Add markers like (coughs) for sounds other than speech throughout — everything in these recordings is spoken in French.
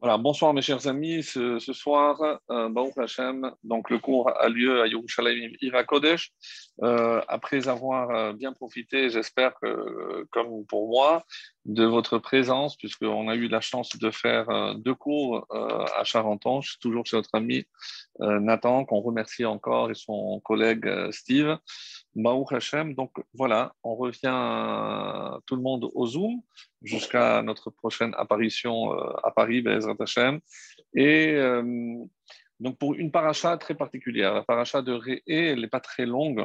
Voilà, bonsoir mes chers amis. Ce, soir, euh, Hashem, donc le cours a lieu à Yerushalayim Ira Kodesh. Euh, après avoir euh, bien profité, j'espère que, comme pour moi, de votre présence, puisqu'on a eu la chance de faire euh, deux cours à Charentonge, toujours chez notre ami Nathan, qu'on remercie encore, et son collègue Steve. Baruch Hashem. Donc voilà, on revient tout le monde au Zoom jusqu'à notre prochaine apparition euh, à Paris, Bezrat Hashem. Et euh, donc pour une paracha très particulière, la paracha de Réé, elle n'est pas très longue,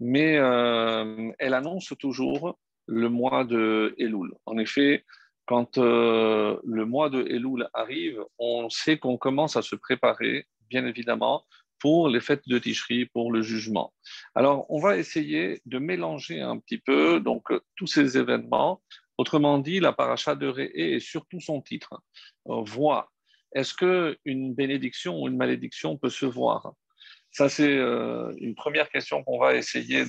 mais euh, elle annonce toujours le mois de Elul. En effet, quand le mois de Elul arrive, on sait qu'on commence à se préparer, bien évidemment, pour les fêtes de Tishri, pour le jugement. Alors, on va essayer de mélanger un petit peu donc tous ces événements. Autrement dit, la paracha de Réé et surtout son titre, euh, voix. Est-ce que une bénédiction ou une malédiction peut se voir? Ça, c'est euh, une première question qu'on va essayer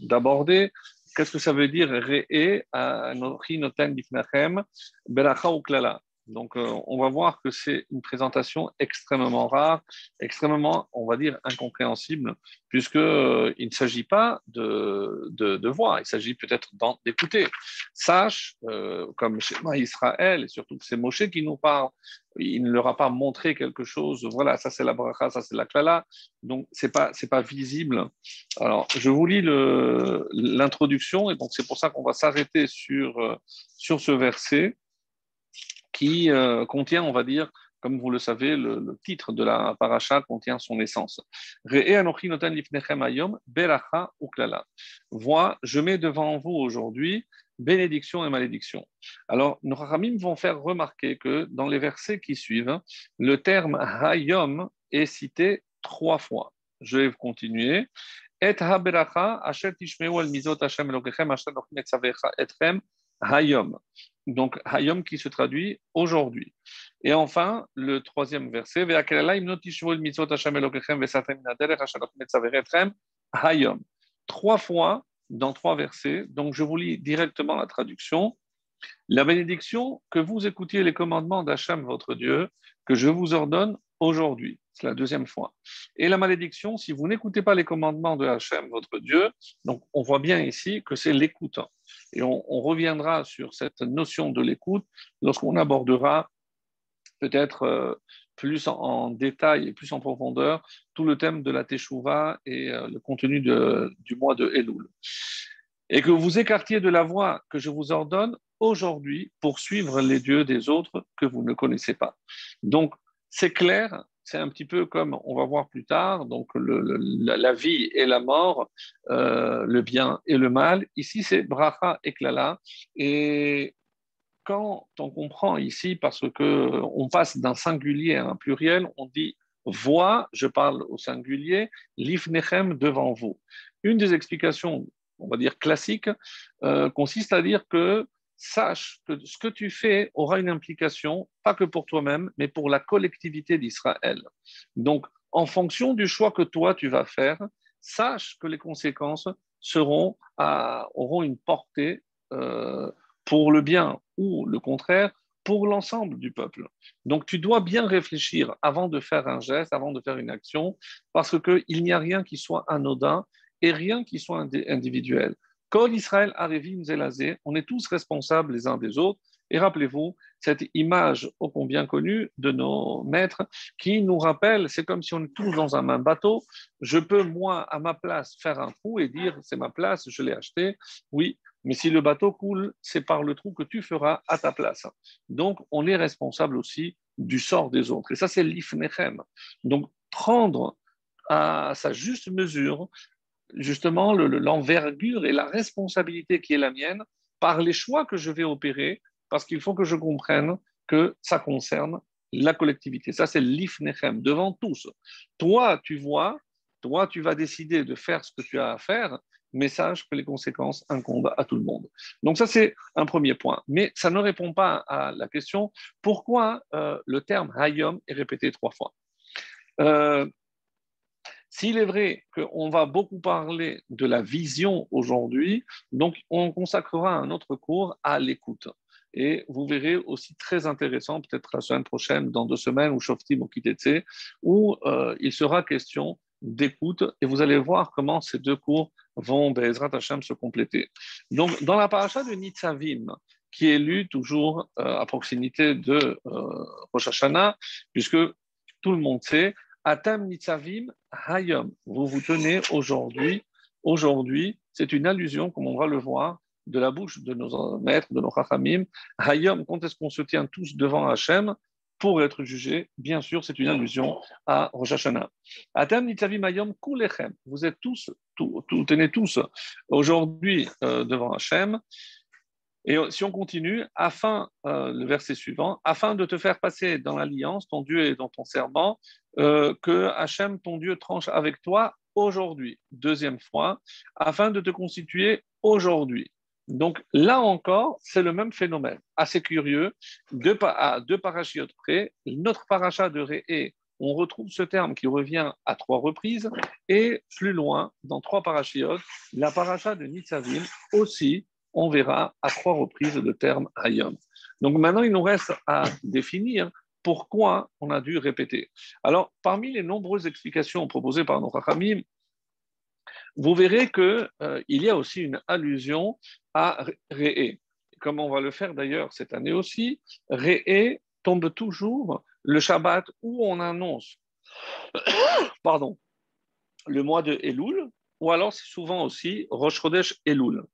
d'aborder. Qu'est-ce que ça veut dire Réé, Anochi Noten Belacha ou Klala donc, euh, on va voir que c'est une présentation extrêmement rare, extrêmement, on va dire, incompréhensible, puisqu'il euh, ne s'agit pas de, de, voir, il s'agit peut-être d'écouter. Sache, euh, comme chez Israël, et surtout que c'est Moshe qui nous parle, il ne leur a pas montré quelque chose, voilà, ça c'est la bracha, ça c'est la klala, donc c'est pas, c'est pas visible. Alors, je vous lis l'introduction, et donc c'est pour ça qu'on va s'arrêter sur, sur ce verset qui euh, contient, on va dire, comme vous le savez, le, titre de la paracha contient son essence. Vois, je mets devant vous aujourd'hui bénédiction et malédiction. Alors, nos ramim vont faire remarquer que dans les versets qui suivent, le terme hayom est cité trois fois. Je vais continuer. Et asher tishmeu al mizot Hashem elokechem asher etrem hayom donc Hayom qui se traduit aujourd'hui. Et enfin, le troisième verset, Hayom. Trois fois dans trois versets, donc je vous lis directement la traduction. La bénédiction, que vous écoutiez les commandements d'Hachem, votre Dieu, que je vous ordonne aujourd'hui. La deuxième fois. Et la malédiction, si vous n'écoutez pas les commandements de Hachem, votre Dieu, donc on voit bien ici que c'est l'écoute. Et on, reviendra sur cette notion de l'écoute lorsqu'on abordera peut-être euh, plus en, détail et plus en profondeur tout le thème de la Teshuvah et euh, le contenu du mois de Elul. Et que vous écartiez de la voie que je vous ordonne aujourd'hui pour suivre les dieux des autres que vous ne connaissez pas. Donc, c'est clair, c'est un petit peu comme on va voir plus tard, donc la, vie et la mort, euh, le bien et le mal. Ici, c'est bracha et klala. Et quand on comprend ici, parce que on passe d'un singulier à un pluriel, on dit voix, je parle au singulier, l'ifnechem devant vous. Une des explications, on va dire classiques, euh, consiste à dire que sache que ce que tu fais aura une implication, pas que pour toi-même, mais pour la collectivité d'Israël. Donc, en fonction du choix que toi, tu vas faire, sache que les conséquences seront auront une portée euh, pour le bien ou le contraire pour l'ensemble du peuple. Donc tu dois bien réfléchir avant de faire un geste, avant de faire une action, parce qu'il n'y a rien qui soit anodin et rien qui soit individuel. Kol Israël Arevim Zelazé, on est tous responsables les uns des autres. Et rappelez-vous cette image ô combien connue de nos maîtres qui nous rappelle, c'est comme si on est tous dans un même bateau. Je peux, moi, à ma place, faire un trou et dire c'est ma place, je l'ai acheté. Oui, mais si le bateau coule, c'est par le trou que tu feras à ta place. Donc, on est responsable aussi du sort des autres. Et ça, c'est l'ifnechem. Donc, prendre à sa juste mesure justement l'envergure et la responsabilité qui est la mienne par les choix que je vais opérer, parce qu'il faut que je comprenne que ça concerne la collectivité. Ça, c'est l'ifnechem, devant tous. Toi, tu vois, toi, tu vas décider de faire ce que tu as à faire, mais sache que les conséquences incombent à tout le monde. Donc ça, c'est un premier point. Mais ça ne répond pas à la question pourquoi euh, le terme hayom est répété trois fois? Euh, s'il est vrai qu'on va beaucoup parler de la vision aujourd'hui, donc on consacrera un autre cours à l'écoute. Et vous verrez aussi très intéressant, peut-être la semaine prochaine, dans deux semaines, ou Shoftim ou Kitetse, où euh, il sera question d'écoute et vous allez voir comment ces deux cours vont, Bezrat Hashem, se compléter. Donc, dans la paracha de Nitzavim, qui est lu toujours euh, à proximité de euh, Rosh Hashanah, puisque tout le monde sait, Atam Nitzavim Hayom, vous vous tenez aujourd'hui. Aujourd'hui, c'est une allusion, comme on va le voir, de la bouche de nos maîtres, de nos chachamim. Hayom, quand est-ce qu'on se tient tous devant Hachem pour être jugé? Bien sûr, c'est une allusion à Rosh Hashanah. Atam Nitzavim Hayom Kulechem, vous êtes tous, tout, tenez tous aujourd'hui euh, devant Hachem. Et si on continue, afin, euh, le verset suivant, afin de te faire passer dans l'alliance, ton Dieu et dans ton serment, euh, que Hachem, ton Dieu, tranche avec toi aujourd'hui, deuxième fois, afin de te constituer aujourd'hui. Donc là encore, c'est le même phénomène, assez curieux, deux, à deux parachiotes près, notre paracha de Réé, on retrouve ce terme qui revient à trois reprises, et plus loin, dans trois parachiotes, la paracha de Nitzavim aussi, on verra à trois reprises le terme Hayom. Donc maintenant, il nous reste à définir pourquoi on a dû répéter. Alors, parmi les nombreuses explications proposées par nos Rachamim, vous verrez qu'il euh, y a aussi une allusion à Réé. Comme on va le faire d'ailleurs cette année aussi, Réé tombe toujours le Shabbat où on annonce (coughs) pardon, le mois de Elul, ou alors c'est souvent aussi Rosh Chodesh Elul.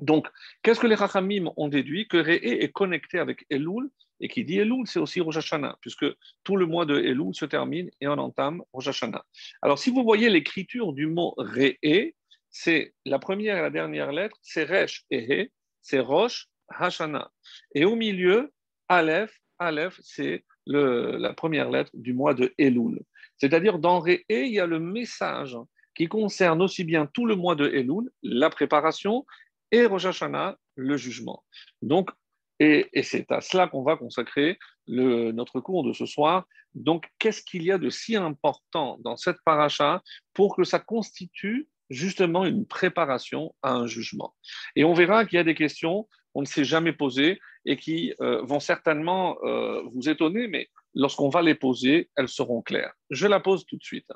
Donc, qu'est-ce que les Rachamim ont déduit Que Réé est connecté avec Elul, et qui dit Elul, c'est aussi Rosh Hashanah, puisque tout le mois de Elul se termine et on entame Rosh Hashanah. Alors, si vous voyez l'écriture du mot Réé, c'est la première et la dernière lettre, c'est Resh et c'est Rosh Hashanah. Et au milieu, Aleph, Aleph, c'est la première lettre du mois de Elul. C'est-à-dire, dans Réé, il y a le message qui concerne aussi bien tout le mois de Elul, la préparation, et Rosh Hashanah, le jugement. Donc, et, c'est à cela qu'on va consacrer notre cours de ce soir. Donc, qu'est-ce qu'il y a de si important dans cette paracha pour que ça constitue justement une préparation à un jugement? Et on verra qu'il y a des questions qu'on ne s'est jamais posées et qui euh, vont certainement euh, vous étonner, mais lorsqu'on va les poser, elles seront claires. Je la pose tout de suite.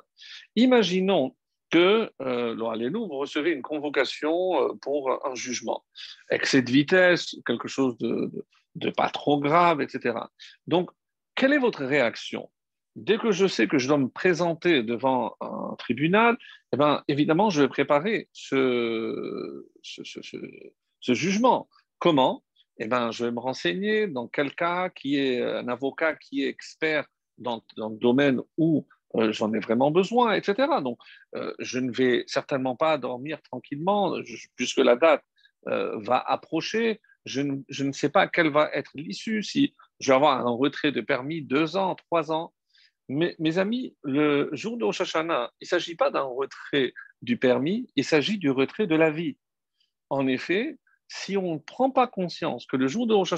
Imaginons que, euh, vous recevez une convocation euh, pour un jugement. Excès de vitesse, quelque chose de, pas trop grave, etc. Donc, quelle est votre réaction? Dès que je sais que je dois me présenter devant un tribunal, eh ben, évidemment, je vais préparer ce, ce, ce, ce jugement. Comment? Eh ben, Je vais me renseigner dans quel cas, qui est un avocat qui est expert dans, dans le domaine où euh, j'en ai vraiment besoin, etc. Donc, euh, je ne vais certainement pas dormir tranquillement puisque la date euh, va approcher. Je ne, sais pas quelle va être l'issue, si je vais avoir un retrait de permis deux ans, trois ans. Mais, mes amis, le jour de Rosh il ne s'agit pas d'un retrait du permis, il s'agit du retrait de la vie. En effet, si on ne prend pas conscience que le jour de Rosh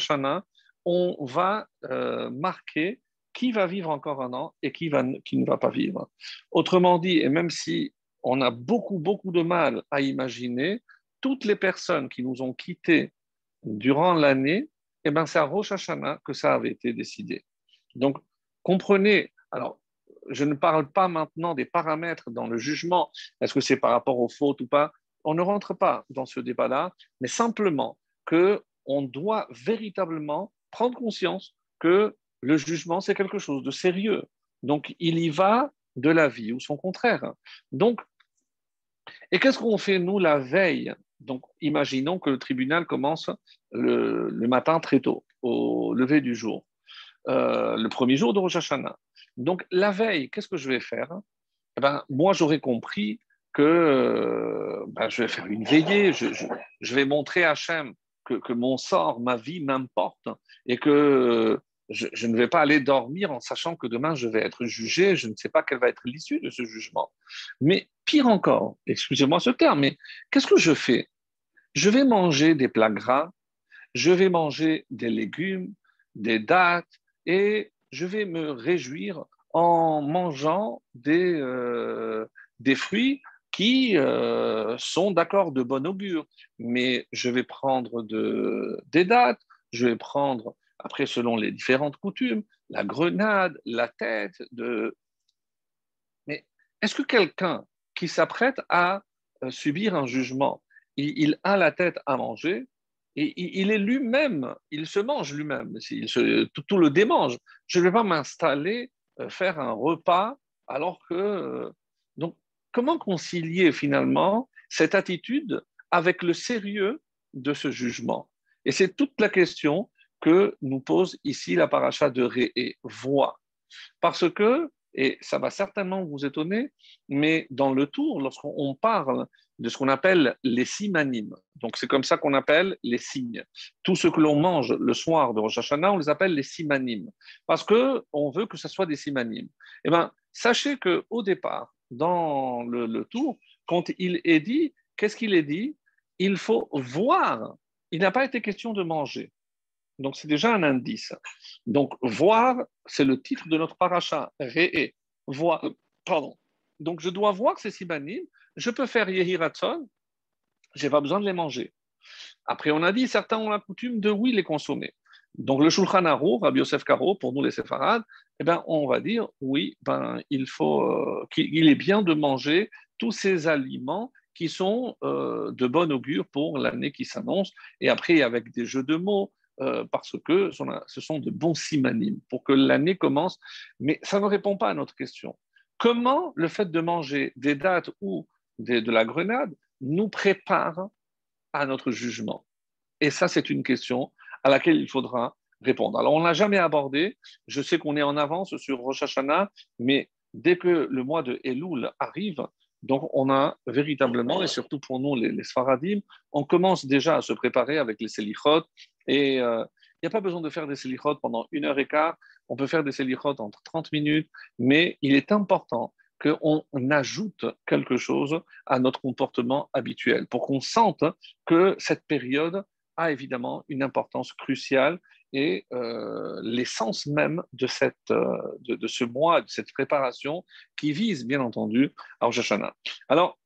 on va marquer qui va vivre encore un an et qui, va, qui ne va pas vivre. Autrement dit, et même si on a beaucoup, beaucoup de mal à imaginer, toutes les personnes qui nous ont quittés durant l'année, eh ben, c'est à Rosh Hashanah que ça avait été décidé. Donc, comprenez, alors, je ne parle pas maintenant des paramètres dans le jugement, est-ce que c'est par rapport aux fautes ou pas, on ne rentre pas dans ce débat-là, mais simplement que on doit véritablement prendre conscience que le jugement, c'est quelque chose de sérieux. Donc, il y va de la vie ou son contraire. Donc, et qu'est-ce qu'on fait, nous, la veille? Donc, imaginons que le tribunal commence le, matin très tôt, au lever du jour, euh, le premier jour de Rosh Hashanah. Donc, la veille, qu'est-ce que je vais faire? Eh ben, Moi, j'aurais compris que euh, ben, je vais faire une veillée, je, vais montrer à Hachem que, que, mon sort, ma vie m'importe et que je, ne vais pas aller dormir en sachant que demain je vais être jugé, je ne sais pas quelle va être l'issue de ce jugement. Mais pire encore, excusez-moi ce terme, mais qu'est-ce que je fais? Je vais manger des plats gras, je vais manger des légumes, des dattes, et je vais me réjouir en mangeant des, euh, des fruits qui euh, sont d'accord de bon augure. Mais je vais prendre de, des dattes, je vais prendre, après selon les différentes coutumes, la grenade, la tête de... Mais est-ce que quelqu'un qui s'apprête à euh, subir un jugement, il, a la tête à manger, et il est lui-même, il se mange lui-même, tout, le démange. Je ne vais pas m'installer, euh, faire un repas, alors que... Euh, donc, comment concilier finalement cette attitude avec le sérieux de ce jugement? Et c'est toute la question que nous pose ici la paracha de Ré voix. Parce que, et ça va certainement vous étonner, mais dans le tour, lorsqu'on parle de ce qu'on appelle les simanim, donc c'est comme ça qu'on appelle les signes. Tout ce que l'on mange le soir de Rosh Hashanah, on les appelle les simanim, parce qu'on veut que ce soit des simanim. Eh bien, sachez qu'au départ, dans le tour, quand il est dit, qu'est-ce qu'il est dit? Il faut voir. Il n'a pas été question de manger. Donc, c'est déjà un indice. Donc, voir, c'est le titre de notre paracha. Réé. Voir. Pardon. Donc, je dois voir ces simanim. Je peux faire Yehiratson. Je n'ai pas besoin de les manger. Après, on a dit, certains ont la coutume de, oui, les consommer. Donc, le Shulchan Aruch, Rabbi Yosef Karo, pour nous les séfarades, eh ben, on va dire, oui, ben, il, faut, euh, qu'il est bien de manger tous ces aliments qui sont euh, de bon augure pour l'année qui s'annonce. Et après, avec des jeux de mots, euh, parce que ce sont de bons simanimes pour que l'année commence. Mais ça ne répond pas à notre question. Comment le fait de manger des dates ou de la grenade nous prépare à notre jugement? Et ça, c'est une question à laquelle il faudra répondre. Alors, on ne l'a jamais abordé. Je sais qu'on est en avance sur Rosh Hashanah, mais dès que le mois de Elul arrive, donc, on a véritablement, et surtout pour nous, les, les Sfaradim, on commence déjà à se préparer avec les Selichot. Et euh, il n'y a pas besoin de faire des Selichot pendant une heure et quart. On peut faire des Selichot entre 30 minutes, mais il est important qu'on ajoute quelque chose à notre comportement habituel pour qu'on sente que cette période a évidemment une importance cruciale et euh, l'essence même de, cette, euh, de, ce mois, de cette préparation qui vise bien entendu à Rosh Alors,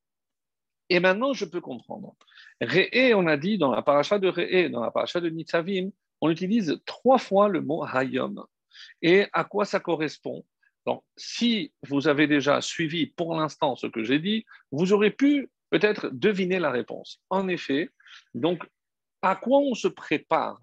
et maintenant je peux comprendre. Réé, on a dit dans la paracha de Réé, dans la paracha de Nitzavim, on utilise trois fois le mot Hayom. Et à quoi ça correspond? Donc, si vous avez déjà suivi pour l'instant ce que j'ai dit, vous aurez pu peut-être deviner la réponse. En effet, donc, à quoi on se prépare?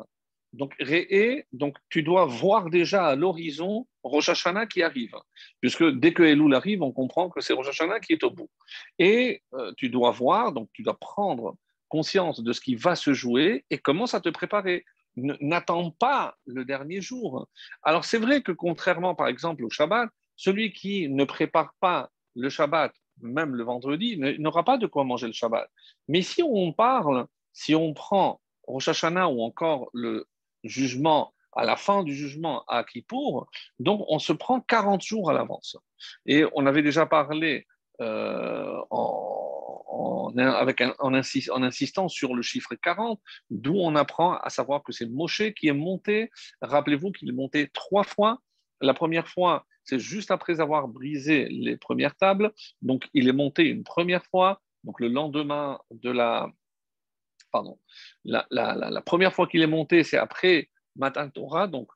Donc, Réé, donc tu dois voir déjà à l'horizon Rosh Hashanah qui arrive, puisque dès que Elul arrive, on comprend que c'est Rosh Hashanah qui est au bout. Et euh, tu dois voir, donc tu dois prendre conscience de ce qui va se jouer et commence à te préparer. N'attends pas le dernier jour. Alors c'est vrai que contrairement par exemple au Shabbat, celui qui ne prépare pas le Shabbat, même le vendredi, n'aura pas de quoi manger le Shabbat. Mais si on parle, si on prend Rosh Hashanah ou encore le jugement, à la fin du jugement à Kippour, donc on se prend 40 jours à l'avance. Et on avait déjà parlé euh, en, avec en, insistant sur le chiffre 40, d'où on apprend à savoir que c'est Moshe qui est monté. Rappelez-vous qu'il est monté trois fois. La première fois, c'est juste après avoir brisé les premières tables. Donc, il est monté une première fois. Donc, le lendemain de la, pardon, la, première fois qu'il est monté, c'est après Matan Torah, donc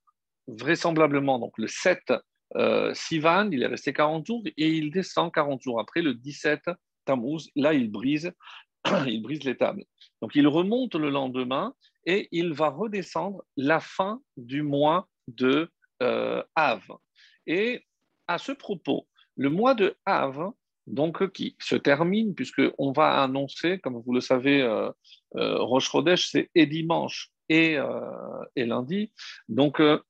vraisemblablement donc le 7 euh, Sivan, il est resté 40 jours et il descend 40 jours après le 17 Tammuz, là il brise, (clears throat) il brise les tables. Donc il remonte le lendemain et il va redescendre la fin du mois de euh, Av. Et à ce propos, le mois de Av, donc qui se termine, puisqu'on va annoncer, comme vous le savez, euh, euh c'est dimanche et, euh, et lundi. Donc, euh,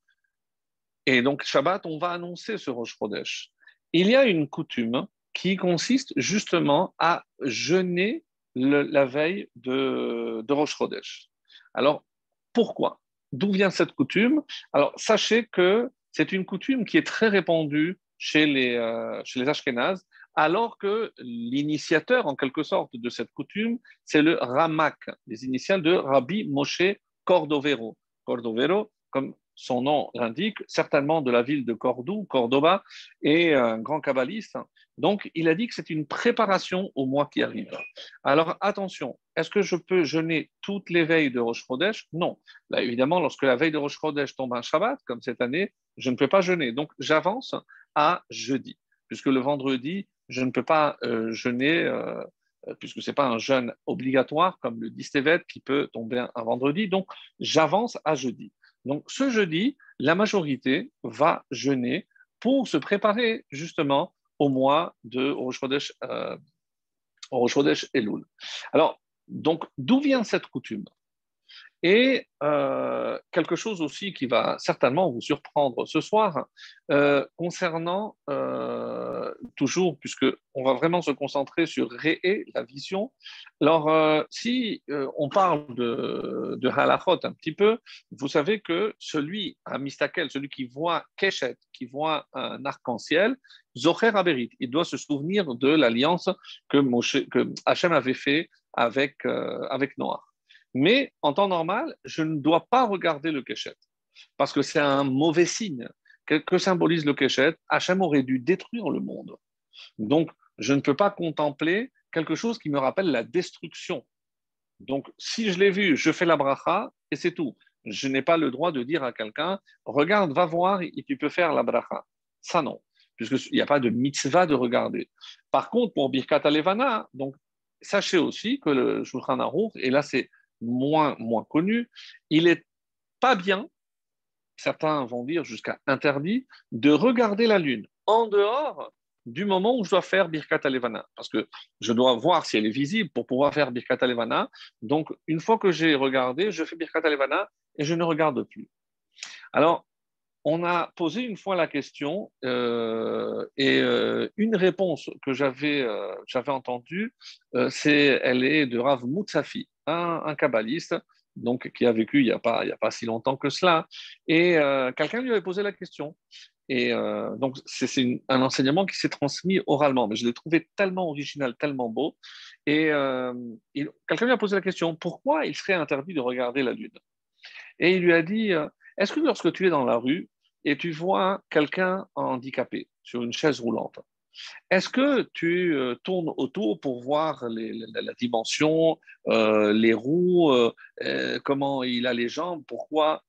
et donc, Shabbat, on va annoncer ce Roche Rodèche. Il y a une coutume qui consiste justement à jeûner la veille de, de Rosh Chodesh. Alors, pourquoi? D'où vient cette coutume? Alors, sachez que c'est une coutume qui est très répandue chez les, chez les Ashkénazes alors que l'initiateur, en quelque sorte, de cette coutume, c'est le Ramak, les initiales de Rabbi Moshe Cordovero. Cordovero, comme son nom l'indique, certainement de la ville de Cordoue, Cordoba, et un grand kabbaliste Donc, il a dit que c'est une préparation au mois qui arrive. Alors, attention, est-ce que je peux jeûner toutes les veilles de Rosh Chodesh? Non. Là, évidemment, lorsque la veille de Rosh Chodesh tombe un Shabbat, comme cette année, je ne peux pas jeûner. Donc, j'avance à jeudi, puisque le vendredi, je ne peux pas euh, jeûner, euh, puisque ce n'est pas un jeûne obligatoire, comme le dit qui peut tomber un, vendredi. Donc, j'avance à jeudi. Donc, ce jeudi, la majorité va jeûner pour se préparer justement au mois de Rosh Chodesh, euh, Elul. Alors, donc, d'où vient cette coutume? Et euh, quelque chose aussi qui va certainement vous surprendre ce soir, euh, concernant euh, toujours, puisque on va vraiment se concentrer sur Réé, la vision. Alors, si on parle de, de halachot un petit peu, vous savez que celui à Mistakel, celui qui voit Keshet, qui voit un arc-en-ciel, Zocher Aberit, il doit se souvenir de l'alliance que, que Hachem avait fait avec, avec Noah. Mais en temps normal, je ne dois pas regarder le Keshet parce que c'est un mauvais signe. Que, symbolise le Keshet Hachem aurait dû détruire le monde. Donc, je ne peux pas contempler quelque chose qui me rappelle la destruction. Donc, si je l'ai vu, je fais la bracha et c'est tout. Je n'ai pas le droit de dire à quelqu'un, regarde, va voir et tu peux faire la bracha. Ça, non, puisqu'il n'y a pas de mitzvah de regarder. Par contre, pour Birkat Alevana, donc, sachez aussi que le Shulchan Aruch, et là, c'est moins, moins connu, il n'est pas bien, certains vont dire jusqu'à interdit, de regarder la Lune en dehors du moment où je dois faire Birkat Alevana, parce que je dois voir si elle est visible pour pouvoir faire Birkat Alevana. Donc, une fois que j'ai regardé, je fais Birkat Alevana et je ne regarde plus. Alors, on a posé une fois la question euh, et euh, une réponse que j'avais euh, entendue, c'est elle est de Rav Moutsafi un, kabbaliste donc, qui a vécu il n'y a, pas, a pas si longtemps que cela. Et euh, quelqu'un lui avait posé la question. Et euh, donc, c'est un enseignement qui s'est transmis oralement, mais je l'ai trouvé tellement original, tellement beau. Et euh, quelqu'un lui a posé la question pourquoi il serait interdit de regarder la Lune? Et il lui a dit est-ce que lorsque tu es dans la rue et tu vois quelqu'un handicapé sur une chaise roulante, est-ce que tu euh, tournes autour pour voir la, dimension, euh, les roues, euh, comment il a les jambes, pourquoi?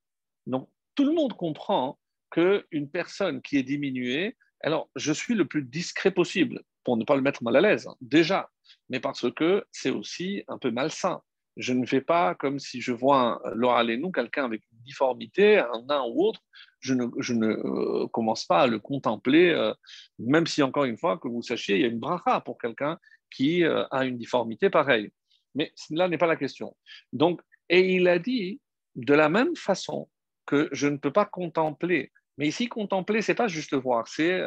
Non, tout le monde comprend qu'une personne qui est diminuée, alors je suis le plus discret possible pour ne pas le mettre mal à l'aise, hein, déjà, mais parce que c'est aussi un peu malsain. Je ne fais pas comme si je vois Laura Lénou, quelqu'un avec difformité, un nain ou autre, je ne, euh, commence pas à le contempler, euh, même si, encore une fois, que vous sachiez, il y a une bracha pour quelqu'un qui euh, a une difformité pareille. Mais là n'est pas la question. Donc, et il a dit, de la même façon que je ne peux pas contempler, mais ici, contempler, c'est pas juste voir, c'est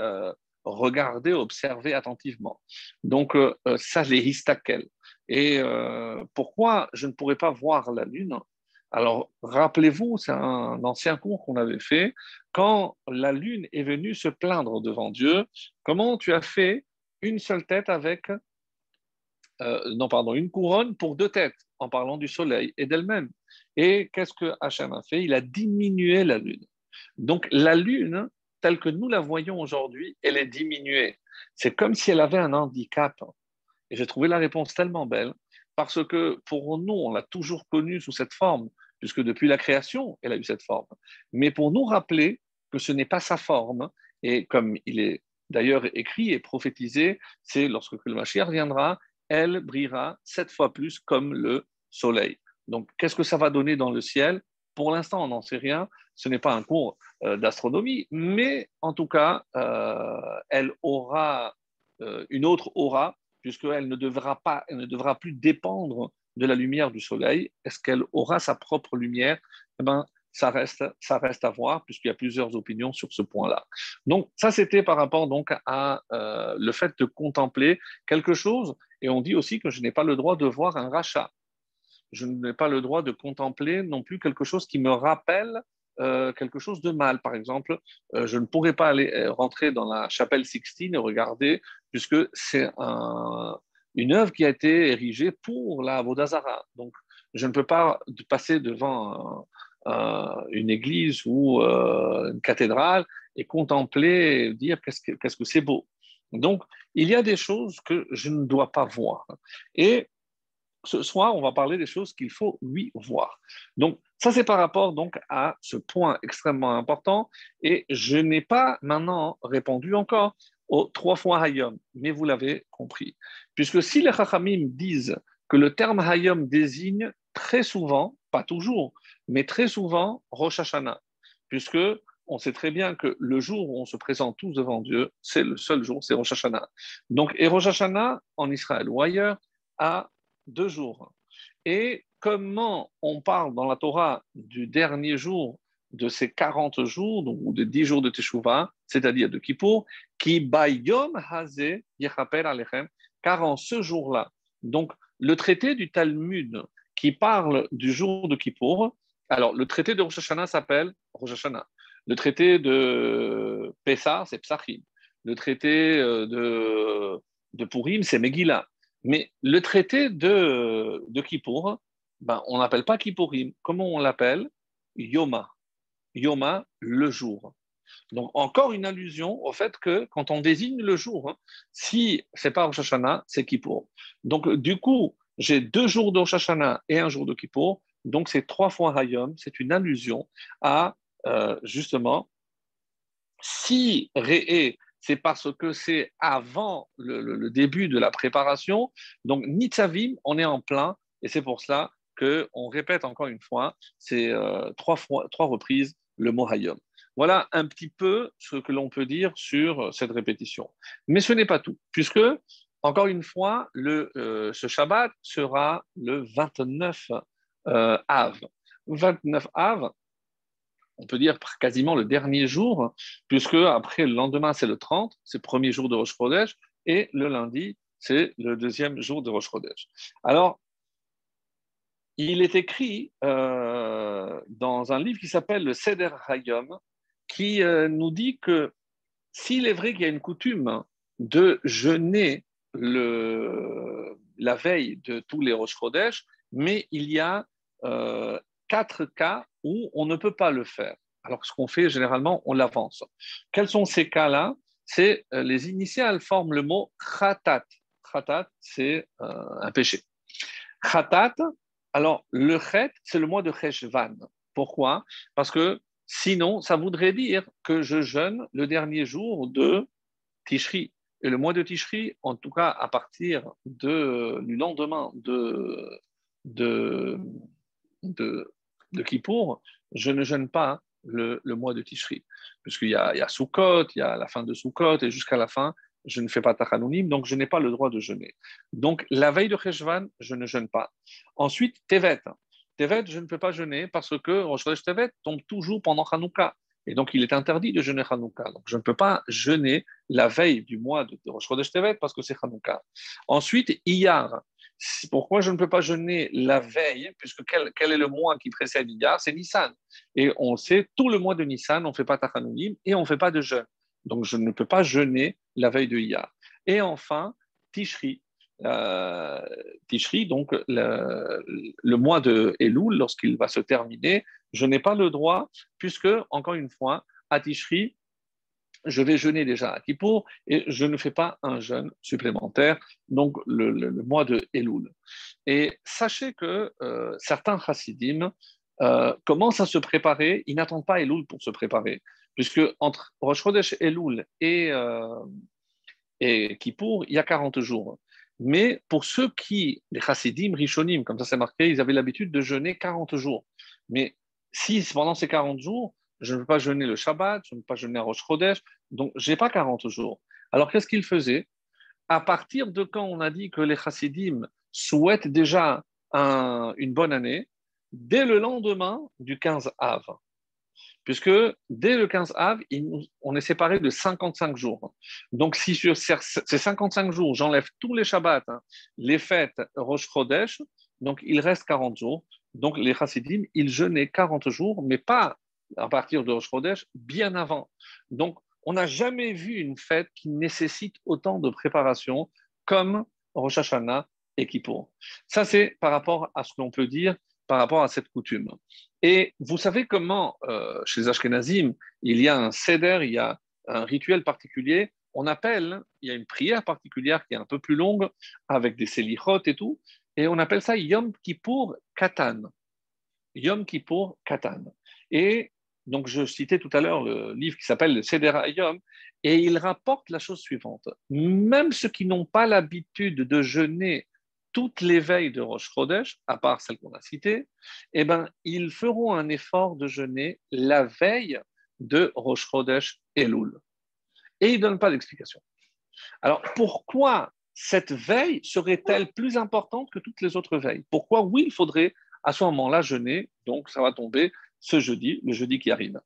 regarder, observer attentivement. Donc, ça, les histakel. Et pourquoi je ne pourrais pas voir la lune alors, rappelez-vous, c'est un ancien cours qu'on avait fait, quand la lune est venue se plaindre devant Dieu, comment tu as fait une seule tête avec, euh, non, pardon, une couronne pour deux têtes, en parlant du soleil et d'elle-même. Et qu'est-ce que Hachem a fait? Il a diminué la lune. Donc, la lune, telle que nous la voyons aujourd'hui, elle est diminuée. C'est comme si elle avait un handicap. Et j'ai trouvé la réponse tellement belle parce que pour nous, on l'a toujours connue sous cette forme, puisque depuis la création, elle a eu cette forme. Mais pour nous rappeler que ce n'est pas sa forme, et comme il est d'ailleurs écrit et prophétisé, c'est lorsque le Mashiach reviendra, elle brillera sept fois plus comme le soleil. Donc, qu'est-ce que ça va donner dans le ciel? Pour l'instant, on n'en sait rien. Ce n'est pas un cours euh, d'astronomie, mais en tout cas, euh, elle aura euh, une autre aura puisqu'elle ne devra pas, elle ne devra plus dépendre de la lumière du soleil. Est-ce qu'elle aura sa propre lumière? Eh ben, ça reste, ça reste à voir, puisqu'il y a plusieurs opinions sur ce point-là. Donc, ça, c'était par rapport donc à euh, le fait de contempler quelque chose. Et on dit aussi que je n'ai pas le droit de voir un rachat. Je n'ai pas le droit de contempler non plus quelque chose qui me rappelle euh, quelque chose de mal. Par exemple, euh, je ne pourrais pas aller rentrer dans la chapelle Sixtine et regarder, puisque c'est une œuvre qui a été érigée pour la Vodazara. Donc, je ne peux pas passer devant une église ou une cathédrale et contempler et dire qu'est-ce que c'est beau. Donc, il y a des choses que je ne dois pas voir. Et ce soir, on va parler des choses qu'il faut lui voir. Donc, ça, c'est par rapport donc à ce point extrêmement important. Et je n'ai pas maintenant répondu encore aux trois fois Hayom, mais vous l'avez compris. Puisque si les Chachamim disent que le terme Hayom désigne très souvent, pas toujours, mais très souvent Rosh Hashanah, puisque on sait très bien que le jour où on se présente tous devant Dieu, c'est le seul jour, c'est Rosh Hashanah. Donc, et Rosh Hashanah, en Israël ou ailleurs, a deux jours. Et comment on parle dans la Torah du dernier jour de ces 40 jours, ou de 10 jours de Teshuvah, c'est-à-dire de Kippour, qui bayom haze alechem, car en ce jour-là, donc le traité du Talmud qui parle du jour de Kippour, alors le traité de Rosh Hashanah s'appelle Rosh Hashanah. Le traité de Pessah, c'est Psachim. Le traité euh, de, de Purim, c'est Megillah. Mais le traité de, de Kippour, ben, on n'appelle pas Kippourim. Comment on l'appelle? Yoma. Yoma, le jour. Donc, encore une allusion au fait que quand on désigne le jour, hein, si c'est pas Rosh Hashanah, c'est Kippour. Donc, du coup, j'ai deux jours de et un jour de Kippour. Donc, c'est trois fois Hayom. C'est une allusion à, euh, justement, si Réé, c'est parce que c'est avant le, début de la préparation. Donc, Nitzavim, on est en plein. Et c'est pour cela qu'on répète encore une fois, c'est euh, trois, fois, trois reprises le mot Hayom. Voilà un petit peu ce que l'on peut dire sur cette répétition. Mais ce n'est pas tout, puisque, encore une fois, le, euh, ce Shabbat sera le 29 euh, Av. 29 Av, on peut dire quasiment le dernier jour, puisque après le lendemain, c'est le 30, c'est le premier jour de Rosh Chodesh, et le lundi, c'est le deuxième jour de Rosh Chodesh. Alors, il est écrit euh, dans un livre qui s'appelle le Seder Hayom, qui euh, nous dit que s'il est vrai qu'il y a une coutume de jeûner la veille de tous les Rosh Chodesh, mais il y a euh, quatre cas où on ne peut pas le faire. Alors, ce qu'on fait généralement, on l'avance. Quels sont ces cas-là? C'est les initiales forment le mot khatat. Khatat, c'est un péché. Khatat, alors, le chet, c'est le mois de Cheshvan. Pourquoi? Parce que sinon, ça voudrait dire que je jeûne le dernier jour de Tishri. Et le mois de Tishri, en tout cas à partir du lendemain de, de, de, Kippour, je ne jeûne pas le, mois de Tishri. Puisqu'il y a, a il y a la fin de Sukkot, et jusqu'à la fin, je ne fais pas tachanounim, donc je n'ai pas le droit de jeûner. Donc la veille de Cheshvan, je ne jeûne pas. Ensuite, Tevet. Tevet, je ne peux pas jeûner parce que Rosh Tevet tombe toujours pendant Hanouka. Et donc, il est interdit de jeûner Hanouka. Donc, je ne peux pas jeûner la veille du mois de Rosh Chodesh Tevet parce que c'est Hanouka. Ensuite, Iyar. Pourquoi je ne peux pas jeûner la veille Puisque quel, quel est le mois qui précède Iyar? C'est Nissan. Et on sait, tout le mois de Nissan, on ne fait pas Tachanounim et on ne fait pas de jeûne. Donc, je ne peux pas jeûner la veille de Iyar. Et enfin, Tishri. Euh, Tishri, donc le, mois de Elul, lorsqu'il va se terminer, je n'ai pas le droit, puisque, encore une fois, à Tishri, je vais jeûner déjà à Kippour et je ne fais pas un jeûne supplémentaire, donc le, mois de Elul. Et sachez que euh, certains chassidim euh, commencent à se préparer, ils n'attendent pas Elul pour se préparer puisque entre Rosh Chodesh Elul et, euh, et Kippour, il y a 40 jours. Mais pour ceux qui, les chassidim, rishonim, comme ça c'est marqué, ils avaient l'habitude de jeûner 40 jours. Mais si pendant ces 40 jours, je ne veux pas jeûner le Shabbat, je ne veux pas jeûner à Rosh Chodesh, donc je n'ai pas 40 jours. Alors qu'est-ce qu'ils faisaient? À partir de quand on a dit que les chassidim souhaitent déjà une bonne année, dès le lendemain du 15 Av puisque dès le 15 Av, on est séparé de 55 jours. Donc, si sur ces 55 jours, j'enlève tous les Shabbats, hein, les fêtes Rosh Chodesh, donc il reste 40 jours. Donc, les Chassidim, ils jeûnaient 40 jours, mais pas à partir de Rosh Chodesh, bien avant. Donc, on n'a jamais vu une fête qui nécessite autant de préparation comme Rosh Hashanah et Kippour. Ça, c'est par rapport à ce que l'on peut dire par rapport à cette coutume. Et vous savez comment, euh, chez les Ashkenazim, il y a un seder, il y a un rituel particulier on appelle, il y a une prière particulière qui est un peu plus longue, avec des sélichot et tout, et on appelle ça Yom Kippour Katan. Yom Kippour Katan. Et donc, je citais tout à l'heure le livre qui s'appelle le Seder Yom, et il rapporte la chose suivante. Même ceux qui n'ont pas l'habitude de jeûner toutes les veilles de Rosh Chodesh, à part celles qu'on a citées, eh ben, ils feront un effort de jeûner la veille de Rosh Chodesh Elul. Et ils ne donnent pas d'explication. Alors, pourquoi cette veille serait-elle plus importante que toutes les autres veilles? Pourquoi, oui, il faudrait à ce moment-là jeûner, donc ça va tomber ce jeudi, le jeudi qui arrive.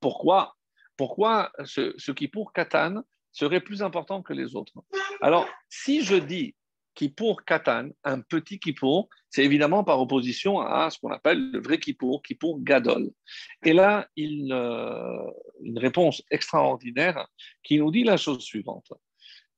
Pourquoi? Pourquoi ce, ce qui pour Katan serait plus important que les autres? Alors, si je dis Kippour Katan, un petit Kippour, c'est évidemment par opposition à ce qu'on appelle le vrai Kippour, Kippour Gadol. Et là, il, euh, une réponse extraordinaire qui nous dit la chose suivante.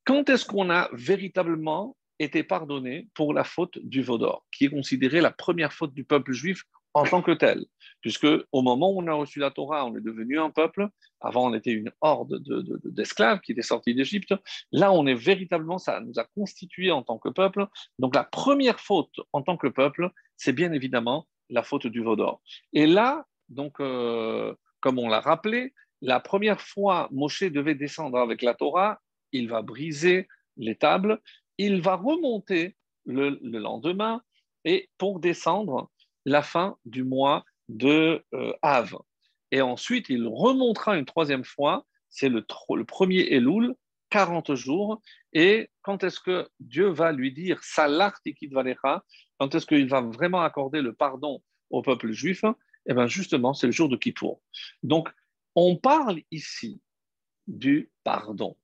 Quand est-ce qu'on a véritablement été pardonné pour la faute du Vaudor, qui est considérée la première faute du peuple juif en tant que tel, puisque au moment où on a reçu la Torah, on est devenu un peuple. Avant, on était une horde d'esclaves qui étaient sortis d'Égypte. Là, on est véritablement, ça nous a constitué en tant que peuple. Donc, la première faute en tant que peuple, c'est bien évidemment la faute du Vaudor. Et là, donc, euh, comme on l'a rappelé, la première fois Moshe devait descendre avec la Torah, il va briser les tables, il va remonter le lendemain et pour descendre la fin du mois de euh, Av. Et ensuite, il remontera une troisième fois, c'est le, premier Elul, 40 jours. Et quand est-ce que Dieu va lui dire tikid valecha Quand est-ce qu'il va vraiment accorder le pardon au peuple juif? Eh bien, justement, c'est le jour de Kippour. Donc, on parle ici du pardon.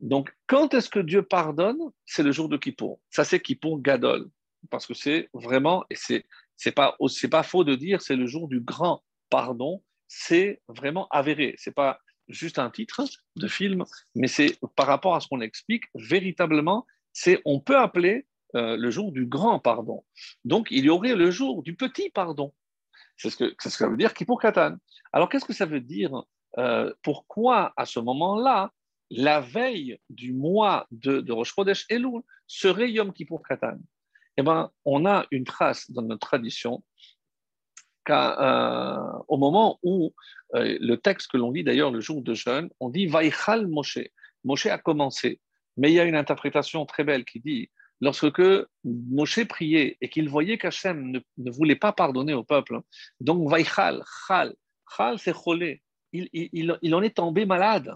Donc, quand est-ce que Dieu pardonne? C'est le jour de Kippour. Ça, c'est Kippour Gadol. Parce que c'est vraiment, et c'est c'est pas c'est pas faux de dire c'est le jour du grand pardon. C'est vraiment avéré. C'est pas juste un titre de film, mais c'est par rapport à ce qu'on explique véritablement. C'est on peut appeler euh, le jour du grand pardon. Donc il y aurait le jour du petit pardon. C'est ce que, ce que ça veut dire pour. Alors qu'est-ce que ça veut dire euh, Pourquoi à ce moment-là, la veille du mois de, de Rosh Chodesh Elul serait Yom Kippur Katan? Eh ben, on a une trace dans notre tradition qu'au euh, moment où euh, le texte que l'on lit d'ailleurs le jour de jeûne, on dit Vaïchal Moshe. Moshe a commencé. Mais il y a une interprétation très belle qui dit lorsque Moshe priait et qu'il voyait qu'Hachem ne, voulait pas pardonner au peuple, donc Vaïchal, Chal, Chal c'est cholé, il, il, il, en est tombé malade.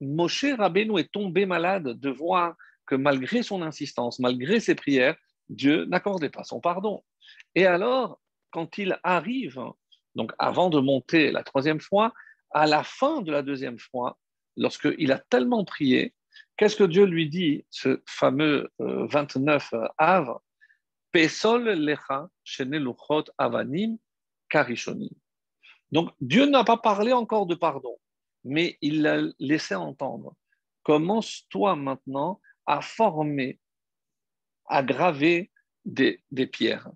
Moshe Rabbeinu est tombé malade de voir que malgré son insistance, malgré ses prières, Dieu n'accordait pas son pardon. Et alors, quand il arrive, donc avant de monter la troisième fois, à la fin de la deuxième fois, lorsqu'il a tellement prié, qu'est-ce que Dieu lui dit, ce fameux 29 euh, Av Pesol lecha avanim karishoni. Donc Dieu n'a pas parlé encore de pardon, mais il l'a laissé entendre. Commence-toi maintenant à former à graver des, pierres.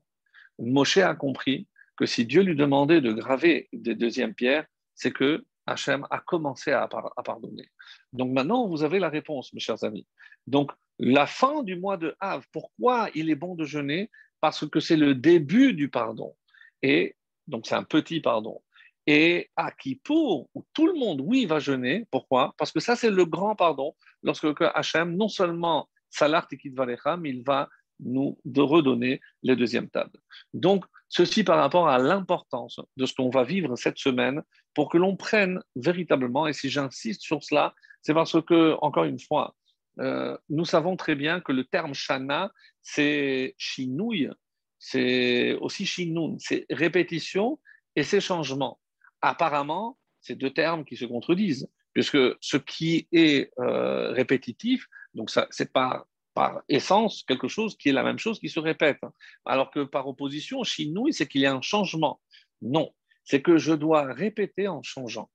Moshe a compris que si Dieu lui demandait de graver des deuxièmes pierres, c'est que Hachem a commencé à, pardonner. Donc maintenant, vous avez la réponse, mes chers amis. Donc, la fin du mois de Av, pourquoi il est bon de jeûner? Parce que c'est le début du pardon. Et donc, c'est un petit pardon. Et à Kippour, où tout le monde, oui, va jeûner. Pourquoi? Parce que ça, c'est le grand pardon. Lorsque Hachem, non seulement Salar Tikit Valecham, il va nous redonner les deuxièmes tables. Donc, ceci par rapport à l'importance de ce qu'on va vivre cette semaine pour que l'on prenne véritablement, et si j'insiste sur cela, c'est parce que, encore une fois, euh, nous savons très bien que le terme shana, c'est chinouille, c'est aussi chinoun, c'est répétition et c'est changement. Apparemment, c'est deux termes qui se contredisent, puisque ce qui est euh, répétitif, donc, ce n'est pas par essence quelque chose qui est la même chose qui se répète. Alors que par opposition, chinouille, c'est qu'il y a un changement. Non, c'est que je dois répéter en changeant,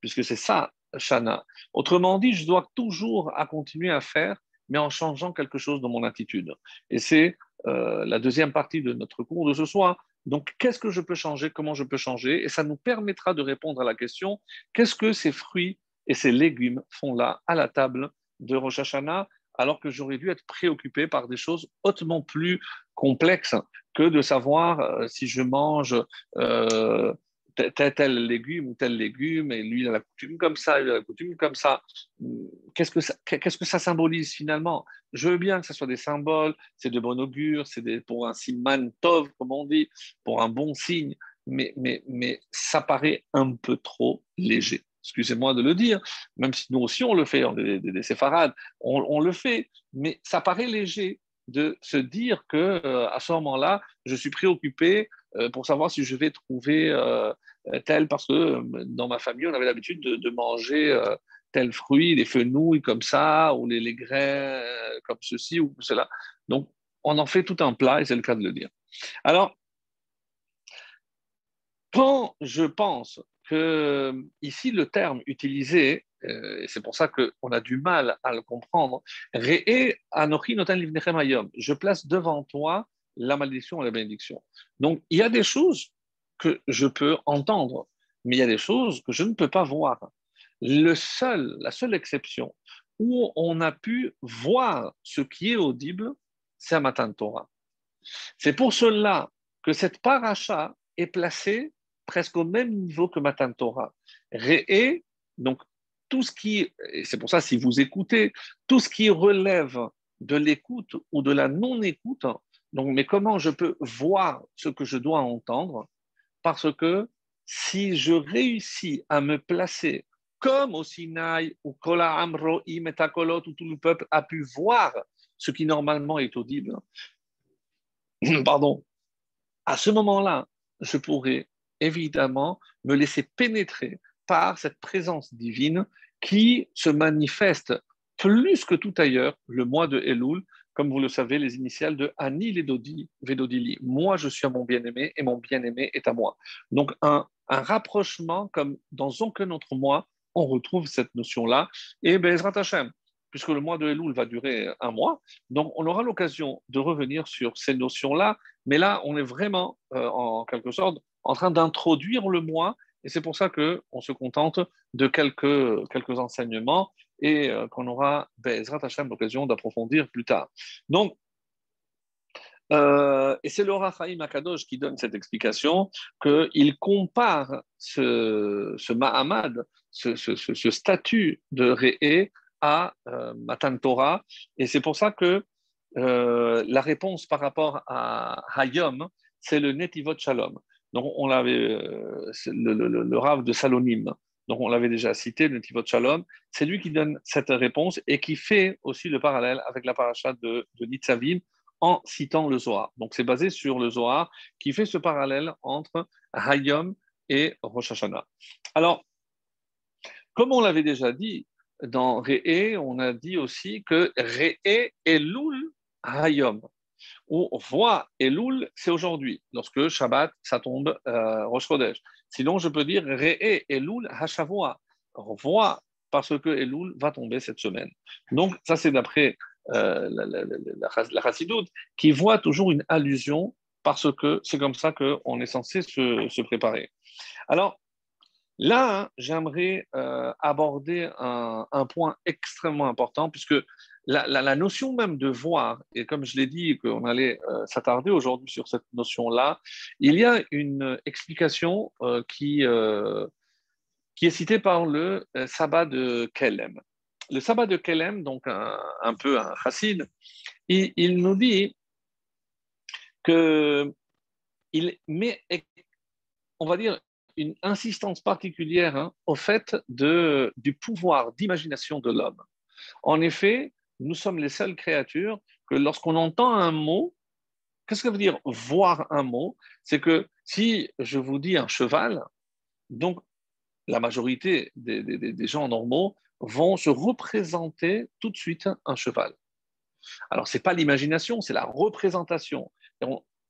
puisque c'est ça, Shana. Autrement dit, je dois toujours à continuer à faire, mais en changeant quelque chose dans mon attitude. Et c'est euh, la deuxième partie de notre cours de ce soir. Donc, qu'est-ce que je peux changer? Comment je peux changer? Et ça nous permettra de répondre à la question qu'est-ce que ces fruits et ces légumes font là, à la table de Rosh Hashanah, alors que j'aurais dû être préoccupé par des choses hautement plus complexes que de savoir euh, si je mange euh, tel, légume ou tel légume, et lui, il a la coutume comme ça, il a la coutume comme ça. Qu'est-ce que ça, qu'est-ce que ça symbolise finalement? Je veux bien que ce soit des symboles, c'est de bon augure, c'est pour un siman tov, comme on dit, pour un bon signe, mais, mais, mais ça paraît un peu trop léger. Excusez-moi de le dire, même si nous aussi on le fait, on est des, séfarades, on, on, le fait, mais ça paraît léger de se dire que euh, à ce moment-là, je suis préoccupé euh, pour savoir si je vais trouver euh, tel, parce que dans ma famille, on avait l'habitude de, manger tel fruit, les fenouilles comme ça, ou les, les grains comme ceci ou cela. Donc, on en fait tout un plat, et c'est le cas de le dire. Alors, quand je pense que ici le terme utilisé, et c'est pour ça qu'on a du mal à le comprendre, je place devant toi la malédiction et la bénédiction. Donc, il y a des choses que je peux entendre, mais il y a des choses que je ne peux pas voir. La seule exception où on a pu voir ce qui est audible, c'est à Matan Torah. C'est pour cela que cette paracha est placée presque au même niveau que Matan Torah. Réé, donc tout ce qui, et c'est pour ça si vous écoutez, tout ce qui relève de l'écoute ou de la non-écoute, donc, mais comment je peux voir ce que je dois entendre? Parce que si je réussis à me placer comme au Sinaï, où Kola Amro, Metakolot, où tout le peuple a pu voir ce qui normalement est audible, (clears throat) pardon, à ce moment-là, je pourrais évidemment me laisser pénétrer par cette présence divine qui se manifeste plus que tout ailleurs le mois de Elul, comme vous le savez, les initiales de Ani Ledodi Vedodili. Moi, je suis à mon bien-aimé et mon bien-aimé est à moi. Donc, un, rapprochement comme dans aucun autre mois, on retrouve cette notion-là. Et Bezrat Hashem, puisque le mois de Elul va durer un mois, donc on aura l'occasion de revenir sur ces notions-là. Mais là, on est vraiment, euh, en quelque sorte, en train d'introduire le mois et c'est pour ça qu'on se contente de quelques, quelques enseignements et euh, qu'on aura Bezrat Hashem l'occasion d'approfondir plus tard. Donc, euh, et c'est Laura Chaim Akadosh qui donne cette explication, qu'il compare ce, ce Mahamad, ce, ce, statut de Réé à euh, Matan Torah. Et c'est pour ça que la réponse par rapport à Hayom, c'est le Netivot Shalom. Donc, on l'avait, euh, le, le, le, Rav de Salonim, donc on l'avait déjà cité, le Tivot Shalom, c'est lui qui donne cette réponse et qui fait aussi le parallèle avec la paracha de, Nitzavim en citant le Zohar. Donc, c'est basé sur le Zohar qui fait ce parallèle entre Hayom et Rosh Hashanah. Alors, comme on l'avait déjà dit, dans Re'e, on a dit aussi que Re'e est Loul Hayom ou voit Elul, c'est aujourd'hui, lorsque Shabbat, ça tombe euh, Rosh Chodesh. Sinon, je peux dire Re'e Elul Hashavua, voit parce que Elul va tomber cette semaine. Donc, ça, c'est d'après euh, la, la, qui voit toujours une allusion parce que c'est comme ça qu'on est censé se, se, préparer. Alors, là, j'aimerais euh, aborder un, point extrêmement important, puisque la, notion même de voir, et comme je l'ai dit, qu'on allait euh, s'attarder aujourd'hui sur cette notion-là, il y a une explication euh, qui, qui est citée par le sabbat de Kelem. Le sabbat de Kelem, donc un, peu un chassid, il, il, nous dit que il met, on va dire, une insistance particulière hein, au fait de, du pouvoir d'imagination de l'homme. En effet, nous sommes les seules créatures que lorsqu'on entend un mot, qu'est-ce que veut dire voir un mot? C'est que si je vous dis un cheval, donc la majorité des, gens normaux vont se représenter tout de suite un cheval. Alors, ce n'est pas l'imagination, c'est la représentation.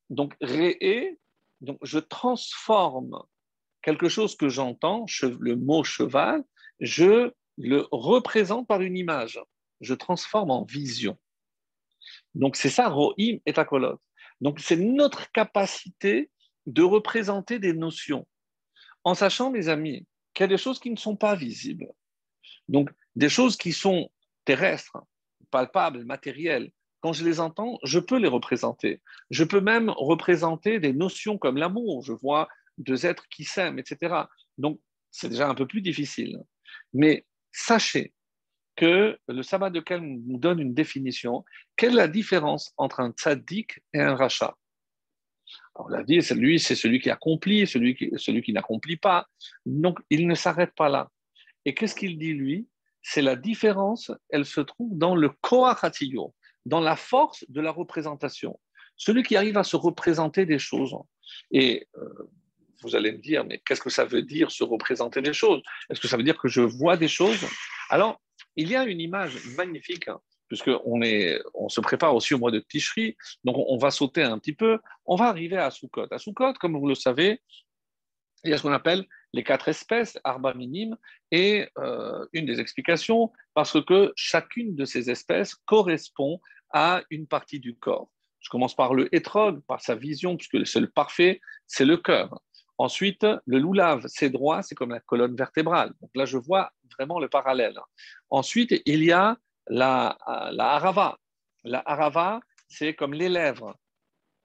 donc, ré donc je transforme quelque chose que j'entends, le mot cheval, je le représente par une image je transforme en vision. Donc c'est ça, Rohim et Akolot. Donc c'est notre capacité de représenter des notions, en sachant, mes amis, qu'il y a des choses qui ne sont pas visibles. Donc, des choses qui sont terrestres, palpables, matérielles, quand je les entends, je peux les représenter. Je peux même représenter des notions comme l'amour. Je vois deux êtres qui s'aiment, etc. Donc, c'est déjà un peu plus difficile. Mais sachez que le sabbat de Kelm nous donne une définition. Quelle est la différence entre un tzaddik et un rachat? On l'a dit, lui, c'est celui qui accomplit, celui qui, celui qui n'accomplit pas. Donc, il ne s'arrête pas là. Et qu'est-ce qu'il dit, lui? C'est la différence, elle se trouve dans le koachatiyo, dans la force de la représentation. Celui qui arrive à se représenter des choses. Et euh, vous allez me dire, mais qu'est-ce que ça veut dire se représenter des choses? Est-ce que ça veut dire que je vois des choses? Alors, il y a une image magnifique hein, puisqu'on on se prépare aussi au mois de Tishri, donc on, va sauter un petit peu, on va arriver à Sukkot. À Sukkot, comme vous le savez, il y a ce qu'on appelle les quatre espèces, arba minime, et euh, une des explications, parce que chacune de ces espèces correspond à une partie du corps. Je commence par le hétrog, par sa vision, puisque le parfait, c'est le cœur. Ensuite, le loulav, c'est droit, c'est comme la colonne vertébrale. Donc là, je vois vraiment le parallèle. Ensuite, il y a la, harava. La harava, c'est comme les lèvres.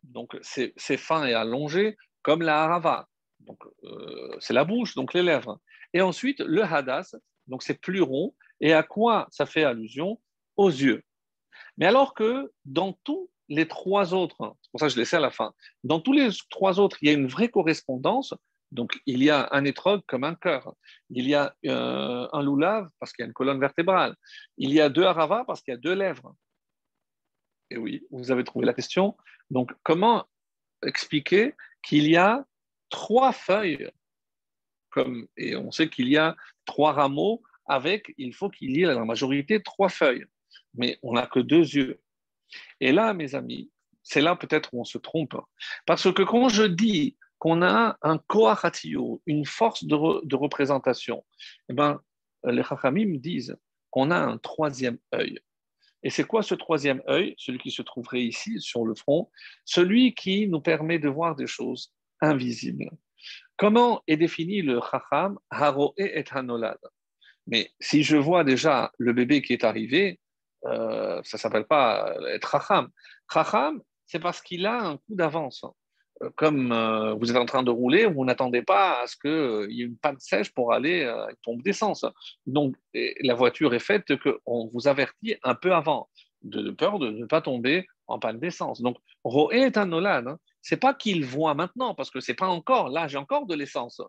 Donc, c'est fin et allongé comme la harava. Donc, euh, c'est la bouche, donc les lèvres. Et ensuite, le hadas, donc c'est plus rond. Et à quoi ça fait allusion? Aux yeux. Mais alors que dans tous les trois autres, c'est pour ça que je laissais à la fin, dans tous les trois autres, il y a une vraie correspondance donc, il y a un étrog comme un cœur. Il y a euh, un loulav parce qu'il y a une colonne vertébrale. Il y a deux haravas parce qu'il y a deux lèvres. Et oui, vous avez trouvé la question. Donc, comment expliquer qu'il y a trois feuilles comme, Et on sait qu'il y a trois rameaux avec, il faut qu'il y ait la majorité trois feuilles. Mais on n'a que deux yeux. Et là, mes amis, c'est là peut-être où on se trompe. Parce que quand je dis qu'on a un koachatio, une force de, représentation, eh ben, les chachamim disent qu'on a un troisième œil. Et c'est quoi ce troisième œil? Celui qui se trouverait ici, sur le front, celui qui nous permet de voir des choses invisibles. Comment est défini le chacham? Et hanolad Mais si je vois déjà le bébé qui est arrivé, euh, ça s'appelle pas être chacham. Chacham, c'est parce qu'il a un coup d'avance comme euh, vous êtes en train de rouler, vous n'attendez pas à ce qu'il euh, y ait une panne sèche pour aller euh, tomber d'essence. Donc, la voiture est faite qu'on vous avertit un peu avant, de, peur de ne pas tomber en panne d'essence. Donc, Roé est un Nolan. Hein. C'est pas qu'il voit maintenant, parce que c'est pas encore, là, j'ai encore de l'essence.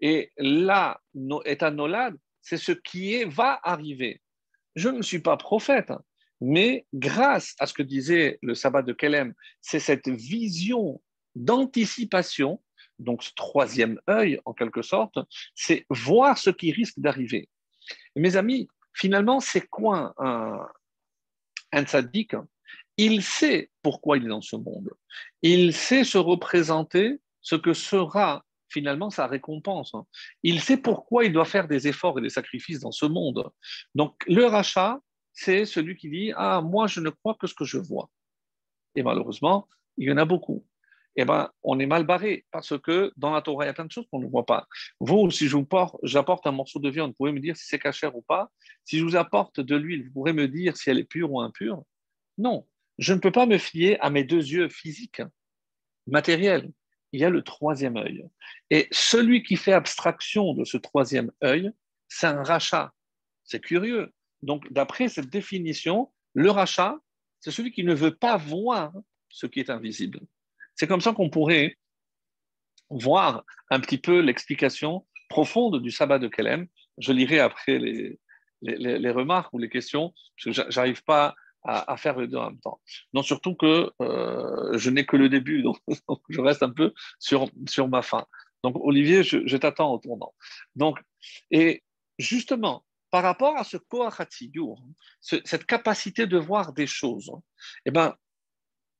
Et là, est un Nolan, c'est ce qui est, va arriver. Je ne suis pas prophète, mais grâce à ce que disait le sabbat de Kelem, c'est cette vision d'anticipation, donc ce troisième œil en quelque sorte, c'est voir ce qui risque d'arriver. Mes amis, finalement, c'est quoi un, un Il sait pourquoi il est dans ce monde. Il sait se représenter ce que sera finalement sa récompense. Il sait pourquoi il doit faire des efforts et des sacrifices dans ce monde. Donc le rachat, c'est celui qui dit Ah, moi, je ne crois que ce que je vois. Et malheureusement, il y en a beaucoup eh ben, on est mal barré parce que dans la Torah, il y a plein de choses qu'on ne voit pas. Vous, si je vous porte, j'apporte un morceau de viande, vous pouvez me dire si c'est cachère ou pas. Si je vous apporte de l'huile, vous pourrez me dire si elle est pure ou impure. Non, je ne peux pas me fier à mes deux yeux physiques, matériels. Il y a le troisième œil. Et celui qui fait abstraction de ce troisième œil, c'est un rachat. C'est curieux. Donc, d'après cette définition, le rachat, c'est celui qui ne veut pas voir ce qui est invisible. C'est comme ça qu'on pourrait voir un petit peu l'explication profonde du sabbat de Kelem. Je lirai après les, les, remarques ou les questions, parce que je n'arrive pas à, faire les deux en même temps. Non, surtout que euh, je n'ai que le début, (laughs) donc, je reste un peu sur, sur ma fin. Donc, Olivier, je, t'attends au tournant. Donc, et justement, par rapport à ce koachatiyur, cette capacité de voir des choses, eh ben,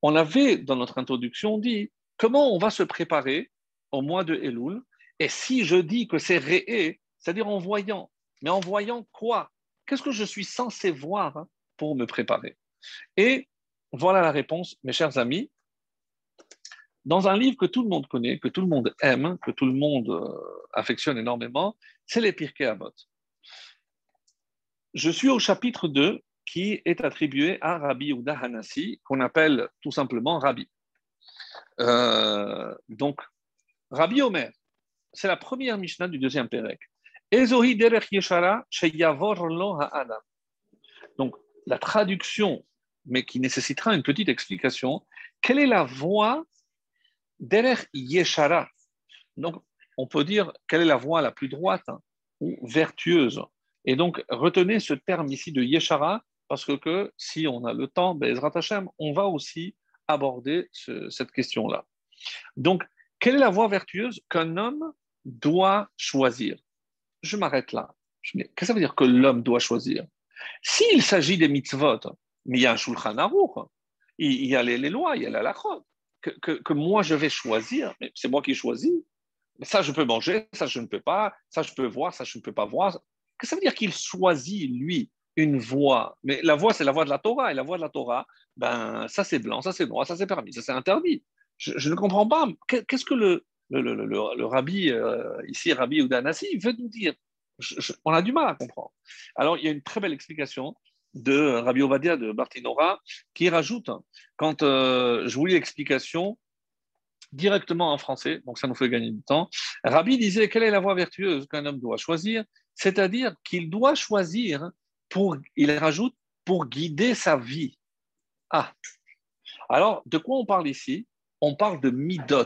on avait dans notre introduction dit comment on va se préparer au mois de Elul. Et si je dis que c'est réé, c'est-à-dire en voyant, mais en voyant quoi? Qu'est-ce que je suis censé voir? Pour me préparer Et voilà la réponse, mes chers amis. Dans un livre que tout le monde connaît, que tout le monde aime, que tout le monde euh, affectionne énormément, c'est les Pirkei Avot. je suis au chapitre 2 qui est attribué à Rabbi Uda Hanassi, qu'on appelle tout simplement Rabbi. Euh, donc, Rabbi Omer, c'est la première Mishnah du deuxième Pérec. Donc, la traduction, mais qui nécessitera une petite explication, quelle est la voie derrière Yeshara? Donc, on peut dire quelle est la voie la plus droite hein, ou vertueuse? Et donc, retenez ce terme ici de Yeshara, parce que, si on a le temps, ben, on va aussi aborder cette question-là. Donc, quelle est la voie vertueuse qu'un homme doit choisir? Je m'arrête là. Qu'est-ce que ça veut dire que l'homme doit choisir? S'il s'agit des mitzvot, mais il y a un shulchan aruch, il y a les, lois, il y a la lachot, que, moi je vais choisir, mais c'est moi qui choisis. Ça, je peux manger, ça, je ne peux pas, ça, je peux voir, ça, je ne peux pas voir. Que ça veut dire qu'il choisit, lui, une voie? Mais la voie, c'est la voie de la Torah, et la voie de la Torah, ben, ça c'est blanc, ça c'est noir, ça c'est permis, ça c'est interdit. Je, ne comprends pas. Qu'est-ce que le, le, rabbi, euh, ici, Rabbi Udanasi, veut nous dire? On a du mal à comprendre. Alors, il y a une très belle explication de Rabbi Ovadia de Bartinora qui rajoute, quand euh, je vous lis l'explication directement en français, donc ça nous fait gagner du temps, Rabbi disait quelle est la voie vertueuse qu'un homme doit choisir, c'est-à-dire qu'il doit choisir pour, il rajoute, pour guider sa vie. Ah, alors de quoi on parle ici? On parle de midot.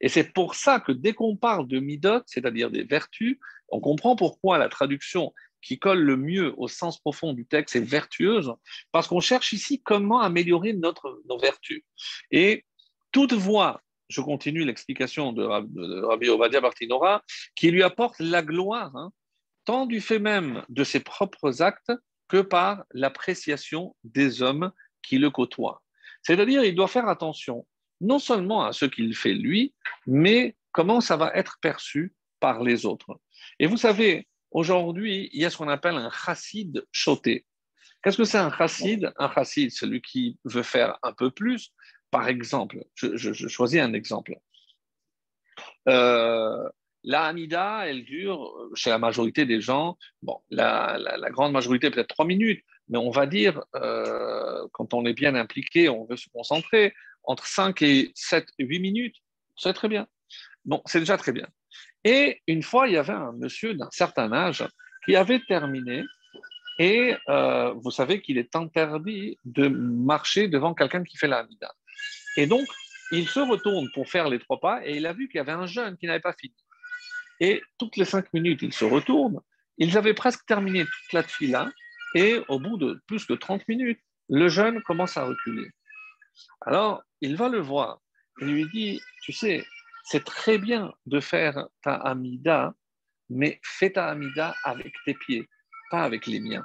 Et c'est pour ça que dès qu'on parle de midot, c'est-à-dire des vertus, on comprend pourquoi la traduction qui colle le mieux au sens profond du texte est vertueuse, parce qu'on cherche ici comment améliorer notre, nos vertus. Et toute voie, je continue l'explication de, Rabbi Ovadia Bartinora, qui lui apporte la gloire, hein, tant du fait même de ses propres actes que par l'appréciation des hommes qui le côtoient. C'est-à-dire, il doit faire attention non seulement à ce qu'il fait lui, mais comment ça va être perçu par les autres. Et vous savez, aujourd'hui, il y a ce qu'on appelle un chassid choté. Qu'est-ce que c'est un chassid? Un chassid, celui qui veut faire un peu plus. Par exemple, je, choisis un exemple. Euh, la Hamida, elle dure chez la majorité des gens, bon, la, grande majorité peut-être trois minutes, mais on va dire, euh, quand on est bien impliqué, on veut se concentrer, entre 5 et 7, 8 minutes, c'est très bien. Bon, c'est déjà très bien. Et une fois, il y avait un monsieur d'un certain âge qui avait terminé, et euh, vous savez qu'il est interdit de marcher devant quelqu'un qui fait la Hamida. Et donc, il se retourne pour faire les trois pas, et il a vu qu'il y avait un jeune qui n'avait pas fini. Et toutes les cinq minutes, ils se retournent. Ils avaient presque terminé toute la fila. Et au bout de plus de 30 minutes, le jeune commence à reculer. Alors, il va le voir. Il lui dit, tu sais, c'est très bien de faire ta amida, mais fais ta amida avec tes pieds, pas avec les miens.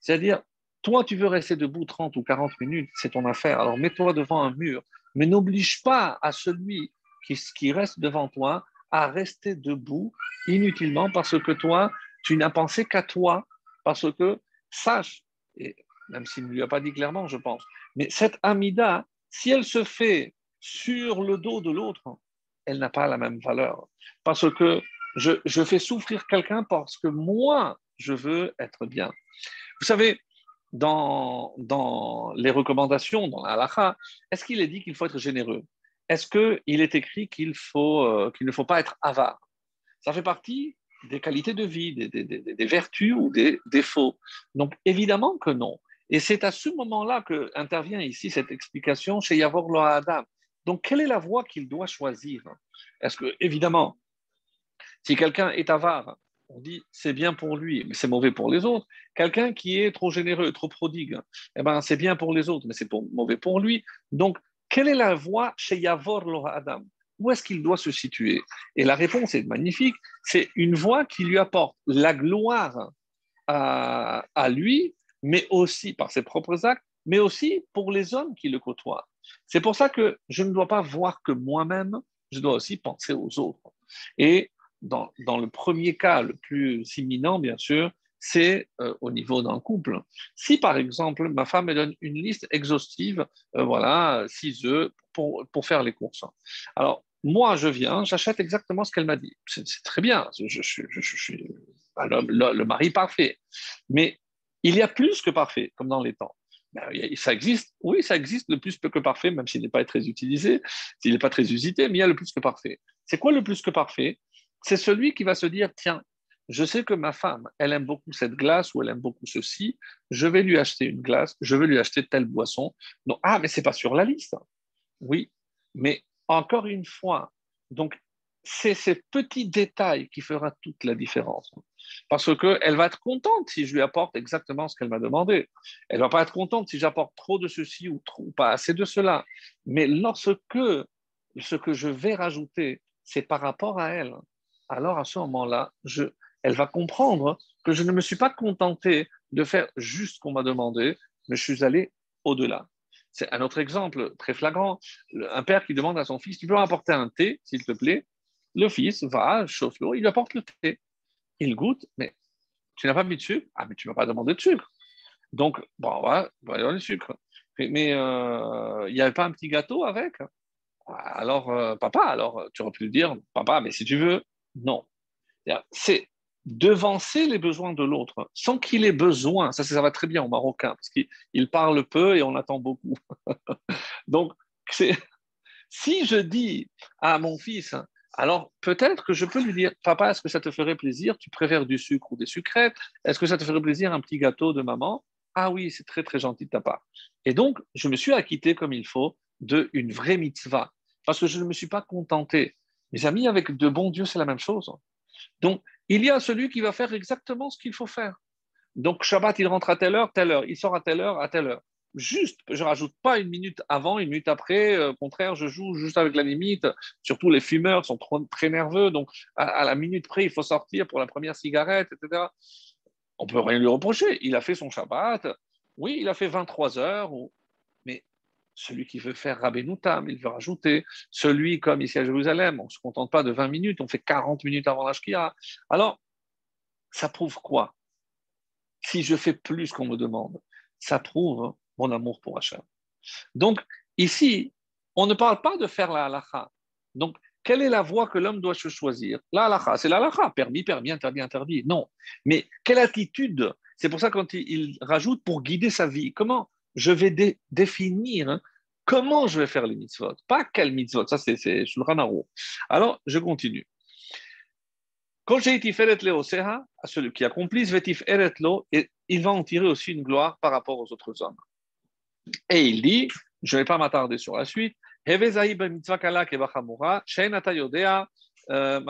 C'est-à-dire, toi, tu veux rester debout 30 ou 40 minutes, c'est ton affaire. Alors mets-toi devant un mur, mais n'oblige pas à celui qui, qui reste devant toi à rester debout inutilement parce que toi, tu n'as pensé qu'à toi, parce que sache, et même s'il ne lui a pas dit clairement, je pense, mais cette amida, si elle se fait sur le dos de l'autre, elle n'a pas la même valeur. Parce que je, fais souffrir quelqu'un parce que moi, je veux être bien. Vous savez, dans, dans les recommandations, dans la est-ce qu'il est dit qu'il faut être généreux? Est-ce qu'il est écrit qu'il euh, qu'il ne faut pas être avare? Ça fait partie des qualités de vie, des, vertus ou des défauts. Donc évidemment que non. Et c'est à ce moment-là que intervient ici cette explication chez Yavor Lo Adam. Donc quelle est la voie qu'il doit choisir? Est-ce que, évidemment, si quelqu'un est avare, on dit c'est bien pour lui, mais c'est mauvais pour les autres. Quelqu'un qui est trop généreux, trop prodigue, eh ben, c'est bien pour les autres, mais c'est mauvais pour lui. Donc quelle est la voie chez Yavor Lo Adam? Où est-ce qu'il doit se situer? Et la réponse est magnifique. C'est une voie qui lui apporte la gloire à, lui, mais aussi par ses propres actes, mais aussi pour les hommes qui le côtoient. C'est pour ça que je ne dois pas voir que moi-même, je dois aussi penser aux autres. Et dans, dans, le premier cas, le plus imminent, bien sûr, c'est euh, au niveau d'un couple. Si par exemple ma femme me donne une liste exhaustive, euh, voilà, six œufs pour, pour, faire les courses. Alors moi je viens, j'achète exactement ce qu'elle m'a dit. C'est très bien, je, suis le, mari parfait. Mais Il y a plus que parfait, comme dans les temps. Ben, ça existe, oui, ça existe le plus que parfait, même s'il n'est pas très utilisé, s'il n'est pas très usité, mais il y a le plus que parfait. C'est quoi le plus que parfait? C'est celui qui va se dire tiens, je sais que ma femme, elle aime beaucoup cette glace ou elle aime beaucoup ceci, je vais lui acheter une glace, je vais lui acheter telle boisson. Non, ah, mais c'est pas sur la liste. Oui, mais encore une fois, donc c'est ces petits détails qui feront toute la différence. Parce qu'elle va être contente si je lui apporte exactement ce qu'elle m'a demandé. Elle ne va pas être contente si j'apporte trop de ceci ou, trop, pas assez de cela. Mais lorsque ce que je vais rajouter, c'est par rapport à elle, alors à ce moment-là, elle va comprendre que je ne me suis pas contenté de faire juste ce qu'on m'a demandé, mais je suis allé au-delà. C'est un autre exemple très flagrant. Un père qui demande à son fils, tu peux m'apporter un thé, s'il te plaît? Le fils va, chauffe l'eau, il lui apporte le thé. Il goûte, mais tu n'as pas mis de sucre Ah, mais tu ne m'as pas demandé de sucre. Donc, bon, voilà, avoir le sucre. Mais euh, il n'y avait pas un petit gâteau avec? Alors, euh, papa, alors tu aurais pu dire, papa, mais si tu veux, non. C'est devancer les besoins de l'autre sans qu'il ait besoin. Ça, ça va très bien au marocain parce qu'il parle peu et on attend beaucoup. (laughs) Donc, si je dis à mon fils, alors peut-être que je peux lui dire, papa, est-ce que ça te ferait plaisir? Tu préfères du sucre ou des sucrètes Est-ce que ça te ferait plaisir un petit gâteau de maman Ah oui, c'est très très gentil de ta part. Et donc, je me suis acquitté comme il faut de une vraie mitzvah, parce que je ne me suis pas contenté. Mes amis, avec de bons dieux, c'est la même chose. Donc, il y a celui qui va faire exactement ce qu'il faut faire. Donc, Shabbat, il rentre à telle heure, telle heure. Il sort à telle heure, à telle heure juste, je rajoute pas une minute avant, une minute après. Euh, au contraire, je joue juste avec la limite. Surtout les fumeurs sont très nerveux, donc à, la minute près, il faut sortir pour la première cigarette, etc. On peut rien lui reprocher. Il a fait son Shabbat. Oui, il a fait 23 heures. Mais celui qui veut faire Rabbeinu il veut rajouter. Celui, comme ici à Jérusalem, on ne se contente pas de 20 minutes, on fait 40 minutes avant la Alors, ça prouve quoi? Si je fais plus qu'on me demande, ça prouve mon amour pour Hachem. Donc, ici, on ne parle pas de faire la halakha. Donc, quelle est la voie que l'homme doit choisir? La halakha, c'est la halakha, permis, permis, interdit, interdit. Non. Mais quelle attitude? C'est pour ça quand il, rajoute pour guider sa vie, comment je vais définir comment je vais faire les mitzvot? Pas quel mitzvot, ça c'est le ranaro. Alors, je continue. Quand j'ai été fait à celui qui accomplit, et il va en tirer aussi une gloire par rapport aux autres hommes. Et il dit, je ne vais pas m'attarder sur la suite, ben euh,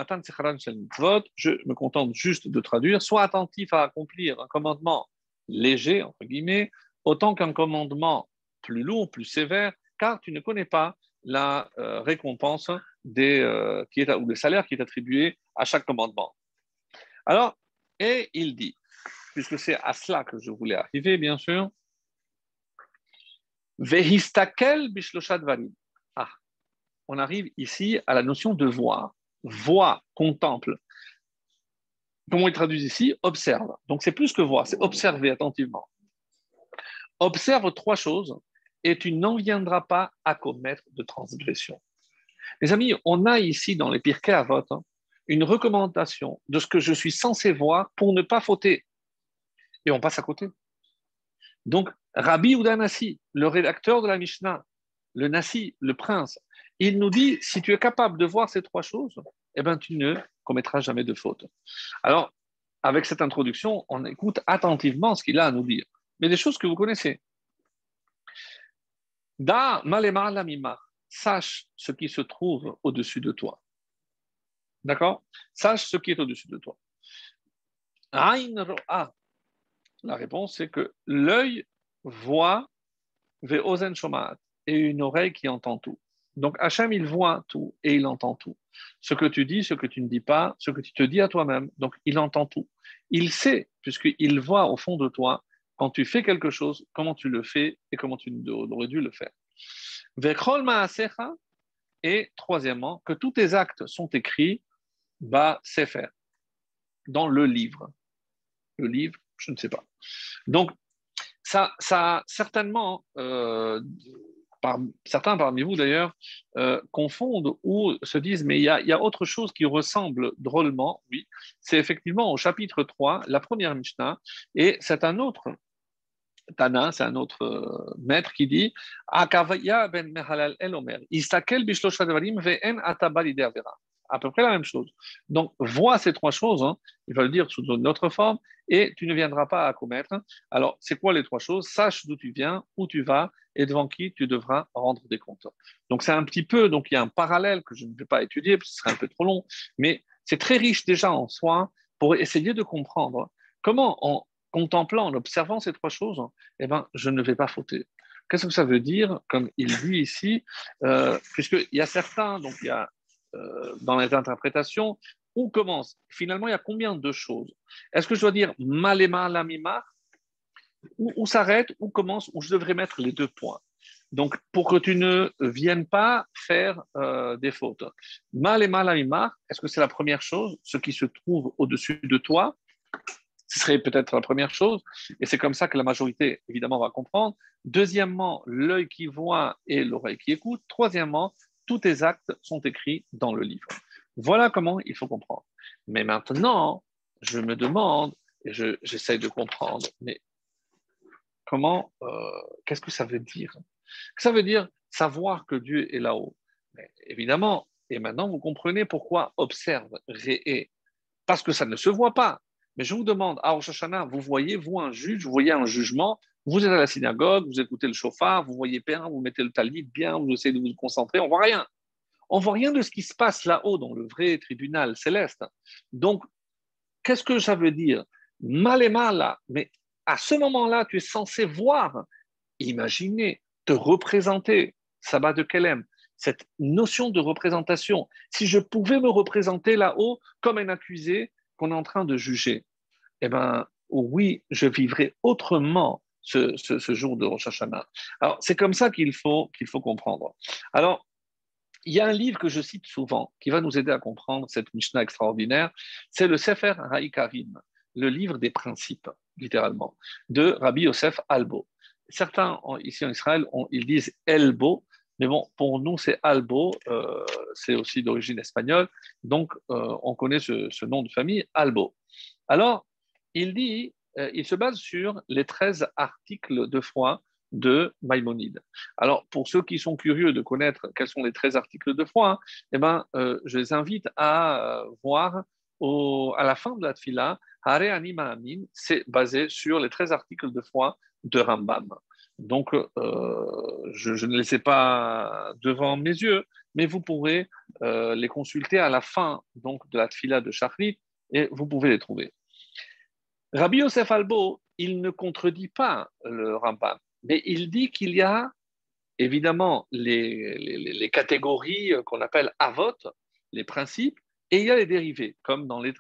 je me contente juste de traduire, sois attentif à accomplir un commandement léger, entre guillemets, autant qu'un commandement plus lourd, plus sévère, car tu ne connais pas la euh, récompense des, euh, qui est, ou le salaire qui est attribué à chaque commandement. Alors, et il dit, puisque c'est à cela que je voulais arriver, bien sûr, Vehistakel Ah, on arrive ici à la notion de voir. Voit, contemple. Comment il traduit ici? Observe. Donc c'est plus que voir, c'est observer attentivement. Observe trois choses et tu n'en viendras pas à commettre de transgression. Les amis, on a ici dans les Pirkei Avot hein, une recommandation de ce que je suis censé voir pour ne pas fauter. Et on passe à côté. Donc, Rabbi Udanasi, le rédacteur de la Mishnah, le Nasi, le prince, il nous dit si tu es capable de voir ces trois choses, eh ben, tu ne commettras jamais de faute. Alors, avec cette introduction, on écoute attentivement ce qu'il a à nous dire. Mais des choses que vous connaissez. Da malema lamima, sache ce qui se trouve au-dessus de toi. D'accord? Sache ce qui est au-dessus de toi. Ain ro'a, la réponse, c'est que l'œil voit ve'ozen shomat et une oreille qui entend tout. Donc Hachem, il voit tout et il entend tout. Ce que tu dis, ce que tu ne dis pas, ce que tu te dis à toi-même. Donc il entend tout. Il sait, puisqu'il voit au fond de toi, quand tu fais quelque chose, comment tu le fais et comment tu aurais dû le faire. Ve'krol ma'asecha et troisièmement, que tous tes actes sont écrits, bah, c'est faire, dans le livre. Le livre, je ne sais pas. Donc, ça, certainement, euh, certains parmi vous d'ailleurs euh, confondent ou se disent, mais il y, a, autre chose qui ressemble drôlement, oui, c'est effectivement au chapitre 3, la première Mishnah, et c'est un autre Tana, c'est un autre euh, maître qui dit ben Mehalal el Omer, à peu près la même chose. Donc, vois ces trois choses, hein. il va le dire sous une autre forme, et tu ne viendras pas à commettre. Alors, c'est quoi les trois choses? Sache d'où tu viens, où tu vas, et devant qui tu devras rendre des comptes. Donc, c'est un petit peu, donc il y a un parallèle que je ne vais pas étudier, parce que ce serait un peu trop long, mais c'est très riche déjà en soi pour essayer de comprendre comment, en contemplant, en observant ces trois choses, eh ben, je ne vais pas fauter. Qu'est-ce que ça veut dire, comme il dit ici, euh, puisqu'il y a certains, donc il y a dans les interprétations, où commence? Finalement, il y a combien de choses? Est-ce que je dois dire malema lamima Où, où s'arrête? Où commence? Où je devrais mettre les deux points? Donc, pour que tu ne viennes pas faire euh, des fautes. Malema lamima, est-ce que c'est la première chose? Ce qui se trouve au-dessus de toi ce serait peut-être la première chose, et c'est comme ça que la majorité, évidemment, va comprendre. Deuxièmement, l'œil qui voit et l'oreille qui écoute. Troisièmement, tous tes actes sont écrits dans le livre. Voilà comment il faut comprendre. Mais maintenant, je me demande, et j'essaye de comprendre, mais comment, euh, qu'est-ce que ça veut dire? Ça veut dire savoir que Dieu est là-haut. Évidemment, et maintenant vous comprenez pourquoi observe, ré Parce que ça ne se voit pas. Mais je vous demande, à Rosh vous voyez, vous, un juge, vous voyez un jugement, vous êtes à la synagogue, vous écoutez le chauffard, vous voyez bien, vous mettez le talit bien, vous essayez de vous concentrer, on voit rien. On voit rien de ce qui se passe là-haut dans le vrai tribunal céleste. Donc, qu'est-ce que ça veut dire? Mal et mal, mais à ce moment-là, tu es censé voir, imaginer, te représenter. Sabbat de Kelem, cette notion de représentation. Si je pouvais me représenter là-haut comme un accusé qu'on est en train de juger, eh bien, oui, je vivrais autrement ce, jour de Rosh Hashanah. Alors, c'est comme ça qu'il faut, qu'il faut comprendre. Alors, il y a un livre que je cite souvent qui va nous aider à comprendre cette Mishnah extraordinaire. C'est le Sefer Haïkarim, le livre des principes, littéralement, de Rabbi Yosef Albo. Certains ici en Israël, ils disent Elbo, mais bon, pour nous, c'est Albo, euh, c'est aussi d'origine espagnole, donc euh, on connaît ce, ce, nom de famille, Albo. Alors, il dit euh, il se base sur les 13 articles de foi de Maïmonide. Alors, pour ceux qui sont curieux de connaître quels sont les 13 articles de foi, eh ben, euh, je les invite à euh, voir à la fin de la tfila, Hare Anima Amin, c'est basé sur les 13 articles de foi de Rambam. Donc, je, ne les ai pas devant mes yeux, mais vous pourrez les consulter à la fin donc, de la tfila de Shachrit et vous pouvez les trouver. Rabbi Yosef Albo, il ne contredit pas le Rambam, mais il dit qu'il y a évidemment les, catégories qu'on appelle avot, les principes, et il y a les dérivés, comme dans les,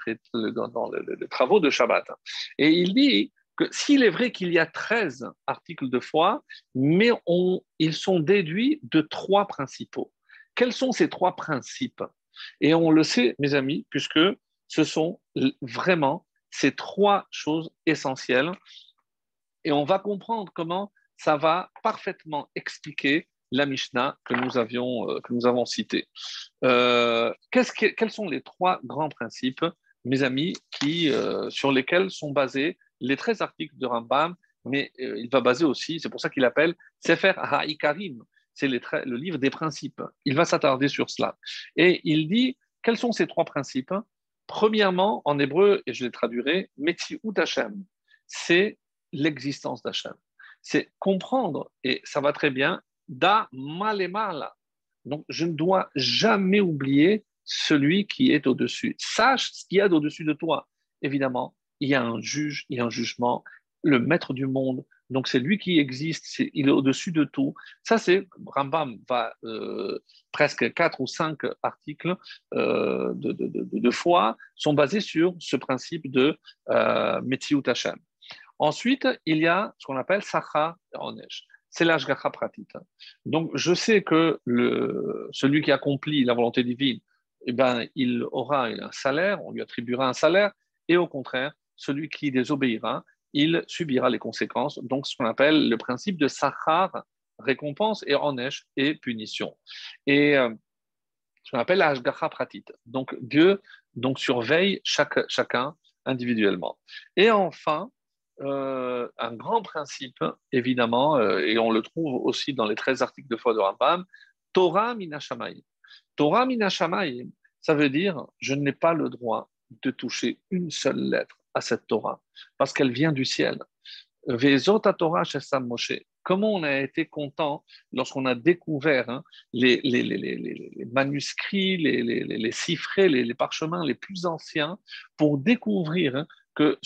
travaux de Shabbat. Et il dit que s'il est vrai qu'il y a 13 articles de foi, mais ils sont déduits de trois principaux. Quels sont ces trois principes? Et on le sait, mes amis, puisque ce sont vraiment ces trois choses essentielles. Et on va comprendre comment ça va parfaitement expliquer la Mishnah que nous, avions, euh, que nous avons citée. Euh, quels sont les trois grands principes, mes amis, qui, euh, sur lesquels sont basés les 13 articles de Rambam, mais il va baser aussi, c'est pour ça qu'il appelle Sefer Ha'ikarim, c'est le livre des principes. Il va s'attarder sur cela. Et il dit, quels sont ces trois principes? Premièrement, en hébreu, et je les traduirai, Hashem, c'est l'existence d'Hachem. C'est comprendre, et ça va très bien, da mal Donc, je ne dois jamais oublier celui qui est au-dessus. Sache ce qu'il y a au-dessus de toi. Évidemment, il y a un juge, il y a un jugement, le maître du monde, donc c'est lui qui existe, il est au-dessus de tout. Ça, c'est Rambam va euh, presque quatre ou cinq articles euh, de, foi sont basés sur ce principe de euh, Hashem. Ensuite, il y a ce qu'on appelle Sacha Onesh. C'est l'Ashgacha Pratit. Donc, je sais que celui qui accomplit la volonté divine, eh ben, il aura un salaire, on lui attribuera un salaire, et au contraire, celui qui désobéira, il subira les conséquences. Donc, ce qu'on appelle le principe de Sachar récompense, et Onesh et punition. Et euh, ce qu'on appelle la Pratit. Donc Dieu donc, surveille chaque, chacun individuellement. Et enfin, euh, un grand principe, évidemment, euh, et on le trouve aussi dans les 13 articles de foi de Rambam, Torah minashamay. Torah minashamay, ça veut dire je n'ai pas le droit de toucher une seule lettre à cette Torah, parce qu'elle vient du ciel. Torah Moshe. Comment on a été content lorsqu'on a découvert hein, les, manuscrits, les, chiffrés, les, parchemins les plus anciens pour découvrir hein, que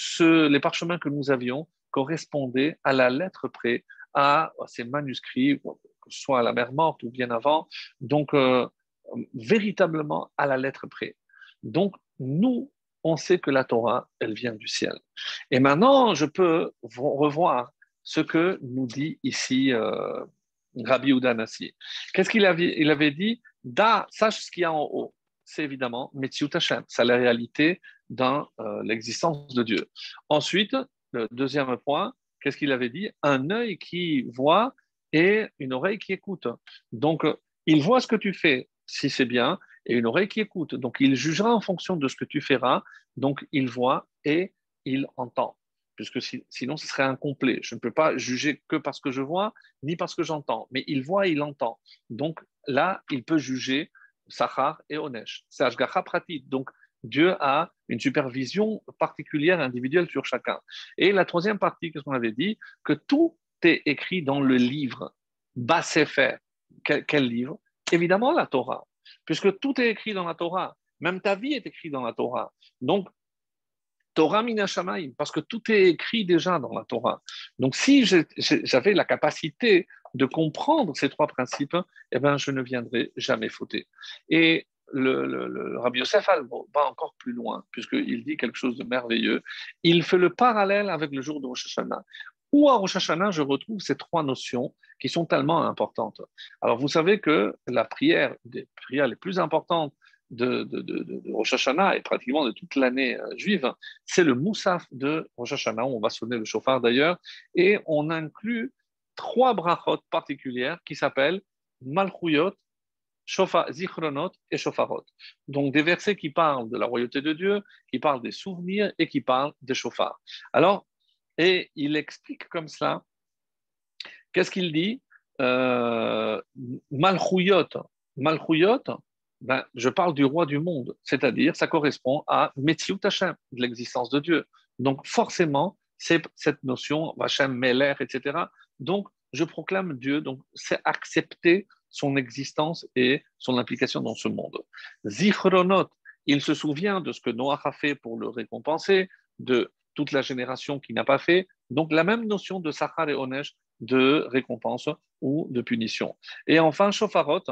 les parchemins que nous avions correspondaient à la lettre près à, ces manuscrits, que ce soit à la mer morte ou bien avant, donc euh, véritablement à la lettre près. Donc, nous, on sait que la Torah, elle vient du ciel. Et maintenant, je peux revoir ce que nous dit ici euh, Rabbi Udanasi. Qu'est-ce qu'il avait, il avait dit? Da, sache ce qu'il y a en haut. C'est évidemment Metziut Hashem, c'est la réalité dans euh, l'existence de Dieu. Ensuite, le deuxième point, qu'est-ce qu'il avait dit? Un œil qui voit et une oreille qui écoute. Donc, il voit ce que tu fais, si c'est bien, et une oreille qui écoute. Donc, il jugera en fonction de ce que tu feras. Donc, il voit et il entend. Puisque sinon, ce serait incomplet. Je ne peux pas juger que parce que je vois, ni parce que j'entends. Mais il voit et il entend. Donc, là, il peut juger Sachar et Onesh. C'est Ashgacha. Donc, Dieu a une supervision particulière, individuelle sur chacun. Et la troisième partie, qu'est-ce qu'on avait dit? Que tout est écrit dans le livre. Bassefer. Quel, quel livre? Évidemment, la Torah puisque tout est écrit dans la Torah. Même ta vie est écrite dans la Torah. Donc, Torah minashamaim, parce que tout est écrit déjà dans la Torah. Donc, si j'avais la capacité de comprendre ces trois principes, eh ben, je ne viendrai jamais fauter. Et le, Rabbi Yosef va encore plus loin, puisqu'il dit quelque chose de merveilleux. Il fait le parallèle avec le jour de Rosh Hashanah. Où à Rosh Hashanah, je retrouve ces trois notions qui sont tellement importantes. Alors, vous savez que la prière, des prières les plus importantes de, de, Rosh Hashanah et pratiquement de toute l'année euh, juive, c'est le Moussaf de Rosh Hashanah, on va sonner le chauffard d'ailleurs, et on inclut trois brachot particulières qui s'appellent Malchuyot, Zichronot et Shofarot. Donc des versets qui parlent de la royauté de Dieu, qui parlent des souvenirs et qui parlent des chauffards. Alors, et il explique comme cela Qu'est-ce qu'il dit euh, Malchouyot. Ben, je parle du roi du monde, c'est-à-dire ça correspond à Metziut Hashem, de l'existence de Dieu. Donc forcément, c'est cette notion, Hashem, Meler, etc. Donc je proclame Dieu, donc c'est accepter son existence et son implication dans ce monde. Zichronot, il se souvient de ce que Noah a fait pour le récompenser, de toute la génération qui n'a pas fait. Donc la même notion de Sachar et Onesh, de récompense ou de punition. Et enfin, Shofarot.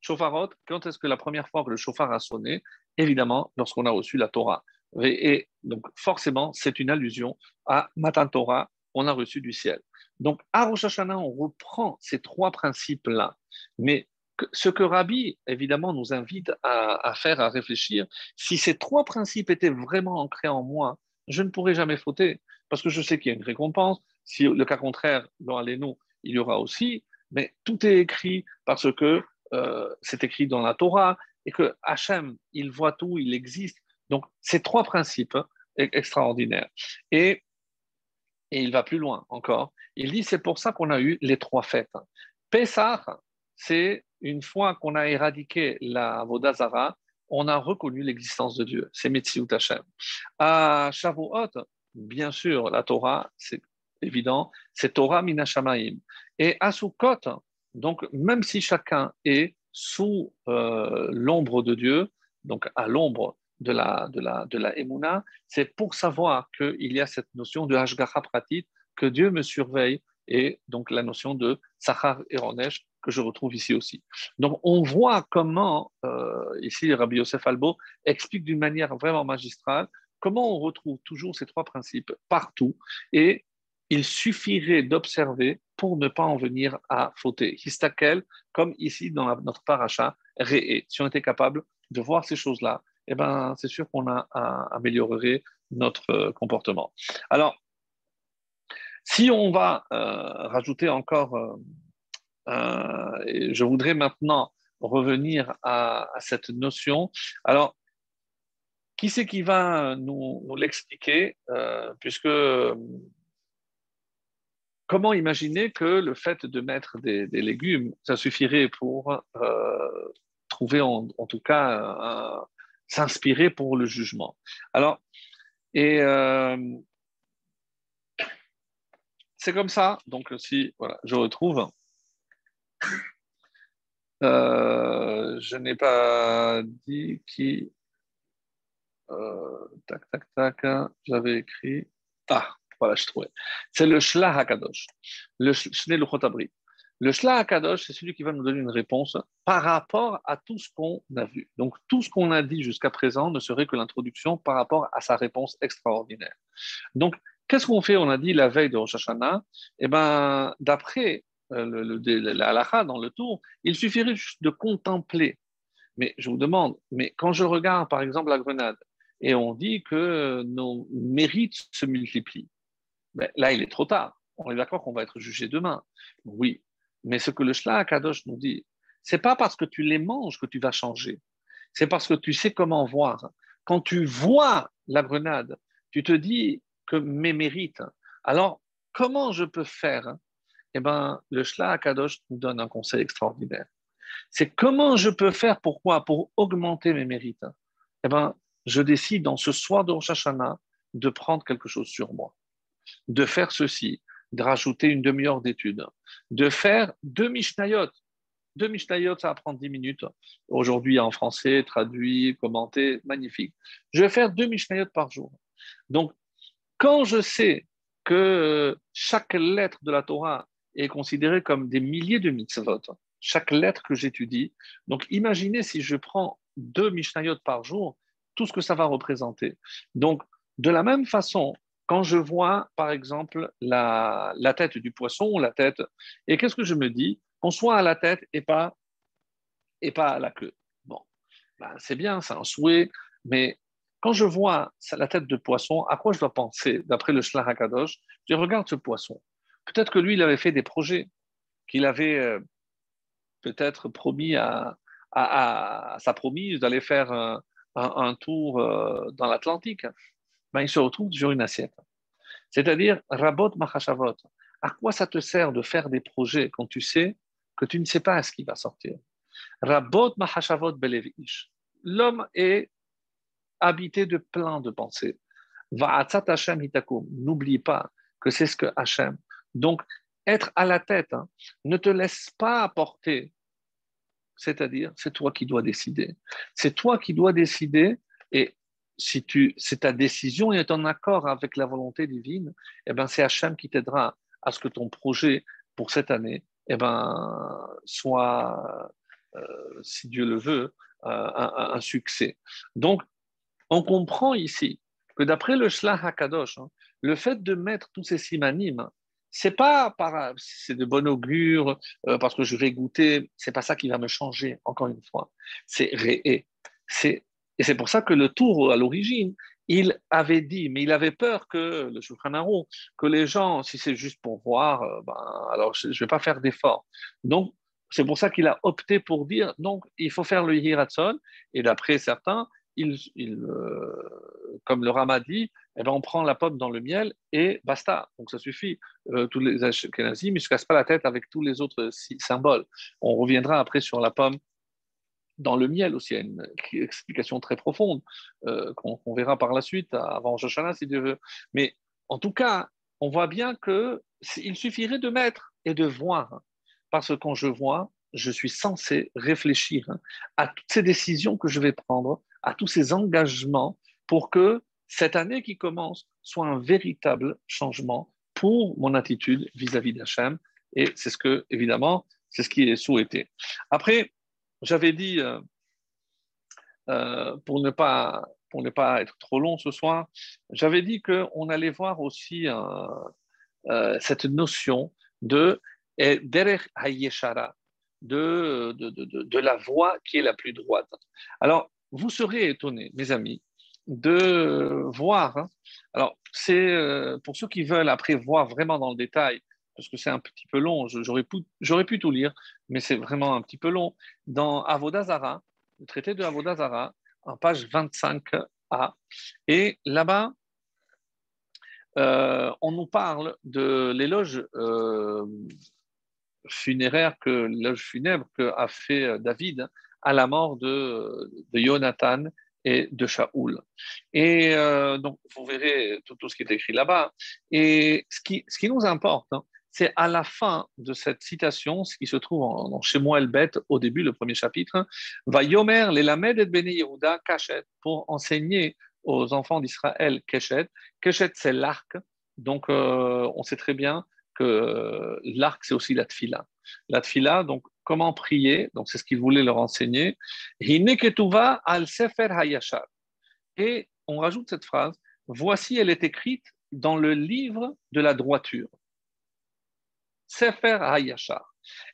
Shofarot, quand est-ce que la première fois que le chauffard a sonné? Évidemment, lorsqu'on a reçu la Torah. Et, donc, forcément, c'est une allusion à Matan Torah, on a reçu du ciel. Donc, à Rosh Hashanah, on reprend ces trois principes-là. Mais ce que Rabbi, évidemment, nous invite à, faire, à réfléchir, si ces trois principes étaient vraiment ancrés en moi, je ne pourrais jamais fauter, parce que je sais qu'il y a une récompense, si le cas contraire, dans nous il y aura aussi, mais tout est écrit parce que euh, c'est écrit dans la Torah et que Hachem, il voit tout, il existe. Donc, ces trois principes hein, extraordinaires. Et, et il va plus loin encore. Il dit c'est pour ça qu'on a eu les trois fêtes. Pessah, c'est une fois qu'on a éradiqué la Vodazara, on a reconnu l'existence de Dieu. C'est Metziut Hachem. À Shavuot, bien sûr, la Torah, c'est évident, c'est Torah Minashamaim. Et à Sukkot, donc même si chacun est sous euh, l'ombre de Dieu, donc à l'ombre de la, de la, de la c'est pour savoir qu'il y a cette notion de Hashgacha Pratit, que Dieu me surveille, et donc la notion de Sachar et Ronesh que je retrouve ici aussi. Donc on voit comment, euh, ici Rabbi Yosef Albo explique d'une manière vraiment magistrale comment on retrouve toujours ces trois principes partout et il suffirait d'observer pour ne pas en venir à fauter. Histakel, comme ici dans notre paracha, réé. Si on était capable de voir ces choses-là, eh ben, c'est sûr qu'on a, améliorerait notre euh, comportement. Alors, si on va euh, rajouter encore euh, je voudrais maintenant revenir à, cette notion. Alors, qui c'est qui va nous, l'expliquer Puisque comment imaginer que le fait de mettre des, légumes, ça suffirait pour trouver en, tout cas s'inspirer pour le jugement? Alors, et euh, c'est comme ça. Donc, si voilà, je retrouve, euh, je n'ai pas dit qui. Euh, tac, tac, tac. J'avais écrit. Ah, voilà, je trouvais. C'est le Shlah Hakadosh, le Shnei. Le Shla Akadosh, c'est celui qui va nous donner une réponse par rapport à tout ce qu'on a vu. Donc, tout ce qu'on a dit jusqu'à présent ne serait que l'introduction par rapport à sa réponse extraordinaire. Donc, qu'est-ce qu'on fait? On a dit la veille de Rosh Hashanah. Eh bien, d'après euh, le, la dans le tour, il suffirait juste de contempler. Mais je vous demande, mais quand je regarde par exemple la grenade et on dit que nos mérites se multiplient, ben, là, il est trop tard. On est d'accord qu'on va être jugé demain. Oui, mais ce que le Shlach Kadosh nous dit, c'est pas parce que tu les manges que tu vas changer. C'est parce que tu sais comment voir. Quand tu vois la grenade, tu te dis que mes mérites. Alors, comment je peux faire Eh bien, le Shlach Kadosh nous donne un conseil extraordinaire. C'est comment je peux faire pourquoi Pour augmenter mes mérites. Eh bien, je décide dans ce soir de Rosh Hashanah de prendre quelque chose sur moi, de faire ceci, de rajouter une demi-heure d'étude, de faire deux Mishnayot. Deux Mishnayot, ça va prendre dix minutes. Aujourd'hui en français, traduit, commenté, magnifique. Je vais faire deux Mishnayot par jour. Donc, quand je sais que chaque lettre de la Torah est considérée comme des milliers de mitzvot, chaque lettre que j'étudie, donc imaginez si je prends deux Mishnayot par jour, tout ce que ça va représenter. Donc, de la même façon, quand je vois, par exemple, la, tête du poisson, la tête, et qu'est-ce que je me dis? Qu'on soit à la tête et pas, et pas à la queue. Bon, ben, c'est bien, c'est un souhait, mais quand je vois la tête de poisson, à quoi je dois penser D'après le Shlach HaKadosh, je regarde ce poisson. Peut-être que lui, il avait fait des projets, qu'il avait euh, peut-être promis à, sa promise d'aller faire un, tour euh, dans l'Atlantique. Ben, il se retrouve sur une assiette. C'est-à-dire, rabot machashavot. À quoi ça te sert de faire des projets quand tu sais que tu ne sais pas ce qui va sortir? Rabot machashavot belevish. L'homme est habité de plein de pensées. Va'atzat Hashem. N'oublie pas que c'est ce que Hashem. Donc, être à la tête, hein, ne te laisse pas apporter. C'est-à-dire, c'est toi qui dois décider. C'est toi qui dois décider et si tu, c'est ta décision est en accord avec la volonté divine, eh ben, c'est Hachem qui t'aidera à ce que ton projet pour cette année eh ben, soit, euh, si Dieu le veut, euh, un, succès. Donc, on comprend ici que d'après le Shlach HaKadosh, hein, le fait de mettre tous ces simanim, c'est pas par, c'est de bon augure euh, parce que je vais goûter, c'est pas ça qui va me changer. Encore une fois, c'est réé, c'est et c'est pour ça que le tour, à l'origine, il avait dit, mais il avait peur que le Shulchan que les gens, si c'est juste pour voir, euh, ben, alors je ne vais pas faire d'effort. Donc, c'est pour ça qu'il a opté pour dire, donc, il faut faire le Hiratson. Et d'après certains, il, euh, comme le Rama dit, eh ben, on prend la pomme dans le miel et basta. Donc, ça suffit. Euh, tous les Ashkenazim ne se cassent pas la tête avec tous les autres symboles. On reviendra après sur la pomme dans le miel aussi, il y a une explication très profonde euh, qu'on verra par la suite avant Joshana si Dieu veut. Mais en tout cas, on voit bien qu'il suffirait de mettre et de voir. Parce que quand je vois, je suis censé réfléchir à toutes ces décisions que je vais prendre, à tous ces engagements pour que cette année qui commence soit un véritable changement pour mon attitude vis-à-vis d'Hachem. Et c'est ce que, évidemment, c'est ce qui est souhaité. Après, j'avais dit, euh, euh, pour, ne pas, pour ne pas être trop long ce soir, j'avais dit qu'on allait voir aussi euh, cette notion de derech hayeshara, de, de, de, de, la voie qui est la plus droite. Alors, vous serez étonnés, mes amis, de voir. Hein. alors, c'est pour ceux qui veulent après voir vraiment dans le détail parce que c'est un petit peu long, j'aurais pu, pu, tout lire, mais c'est vraiment un petit peu long. Dans Avodazara, le traité de Avodazara, en page 25a, et là-bas, euh, on nous parle de l'éloge euh, funéraire que l'éloge funèbre que a fait David à la mort de, de Jonathan et de Shaoul. Et euh, donc, vous verrez tout, ce qui est écrit là-bas. Et ce qui, ce qui nous importe, hein, c'est à la fin de cette citation, ce qui se trouve chez moi el Bet au début, le premier chapitre, va Yomer les Lamed et Bene Yehuda Kachet pour enseigner aux enfants d'Israël Keshet. Keshet, c'est l'arc. Donc, euh, on sait très bien que l'arc, c'est aussi la tfila. La tfila, donc comment prier, donc c'est ce qu'il voulait leur enseigner. al sefer hayashar. Et on rajoute cette phrase, voici elle est écrite dans le livre de la droiture. Sefer hayashar.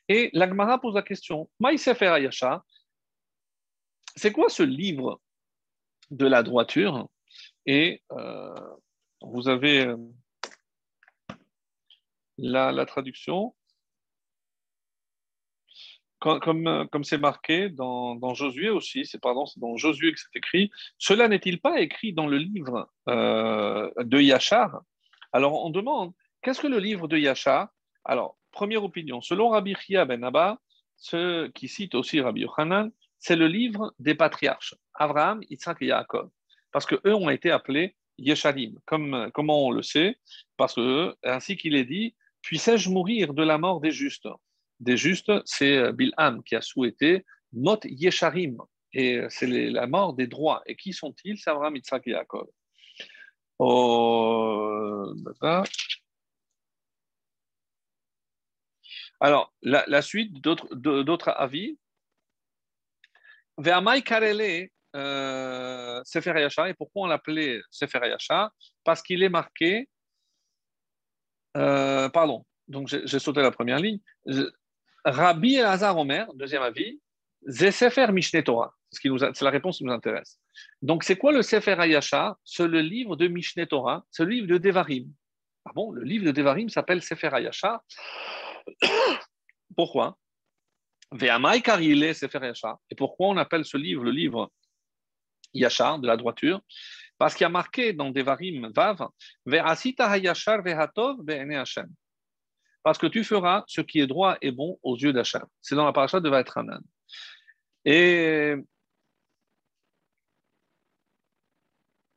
Et l'Agmara pose la question, Maï sefer hayashar, c'est quoi ce livre de la droiture? Et euh, vous avez euh, la, traduction. Comme, comme c'est marqué dans, Josué aussi, c'est pardon, c'est dans Josué que c'est écrit. Cela n'est-il pas écrit dans le livre euh, de Yachar? Alors on demande qu'est-ce que le livre de Yachar? Alors première opinion, selon Rabbi Chia ben Abba, ce qui cite aussi Rabbi Yochanan, c'est le livre des patriarches Abraham, Isaac et Yaakov, parce que eux ont été appelés Yesharim. Comme comment on le sait? Parce que ainsi qu'il est dit, Puissais-je mourir de la mort des justes Des justes, c'est euh, Bilham qui a souhaité Mot Yesharim, et c'est la mort des droits. Et qui sont-ils C'est Abraham, Yitzhak et Yaakov? Oh, Alors, la, suite d'autres avis. Ve'amai Karele, euh, Sefer Yachar, et pourquoi on l'appelait Sefer Yachar Parce qu'il est marqué euh, pardon, donc j'ai sauté la première ligne. Rabbi Elazar Omer, deuxième avis, c'est Sefer Mishneh Torah. C'est la réponse qui nous intéresse. Donc, c'est quoi le Sefer Ayasha C'est le livre de Mishneh Torah, c'est le livre de Devarim. Ah le livre de Devarim s'appelle Sefer Ayasha. (coughs) pourquoi? Et pourquoi on appelle ce livre le livre Yachar, de la droiture? Parce qu'il y a marqué dans Devarim Vav, hayashar vehatov Hashem. Parce que tu feras ce qui est droit et bon aux yeux d'Hachem. C'est dans la paracha de Vaetranan. Et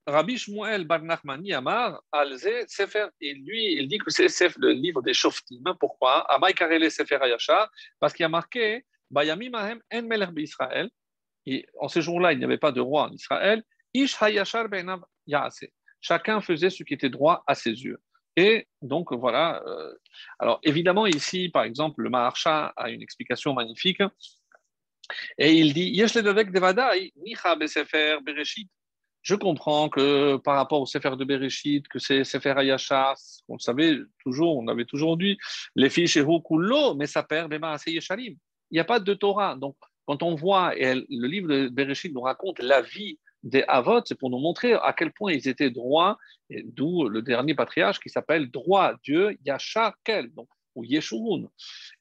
Rabbi Shmuel Bar Nachmani Amar, Alze, Sefer, et lui, il dit que c'est le livre des Shoftim. Pourquoi? Parce qu'il a marqué En Israël. En ce jour-là, il n'y avait pas de roi en Israël. Ish hayashar Chacun faisait ce qui était droit à ses yeux. Et donc, voilà. Euh, alors, évidemment, ici, par exemple, le Maharsha a une explication magnifique. Et il dit Je comprends que par rapport au Sefer de Bereshit, que c'est Sefer Hayashar, on le savait toujours, on avait toujours dit, les fiches Kullo, mais ça perd Bema Il n'y a pas de Torah. Donc, quand on voit, et le livre de Bereshit nous raconte la vie des Avot, c'est pour nous montrer à quel point ils étaient droits, d'où le dernier patriarche qui s'appelle droit Dieu, Yachar Kel, donc, ou Yeshurun.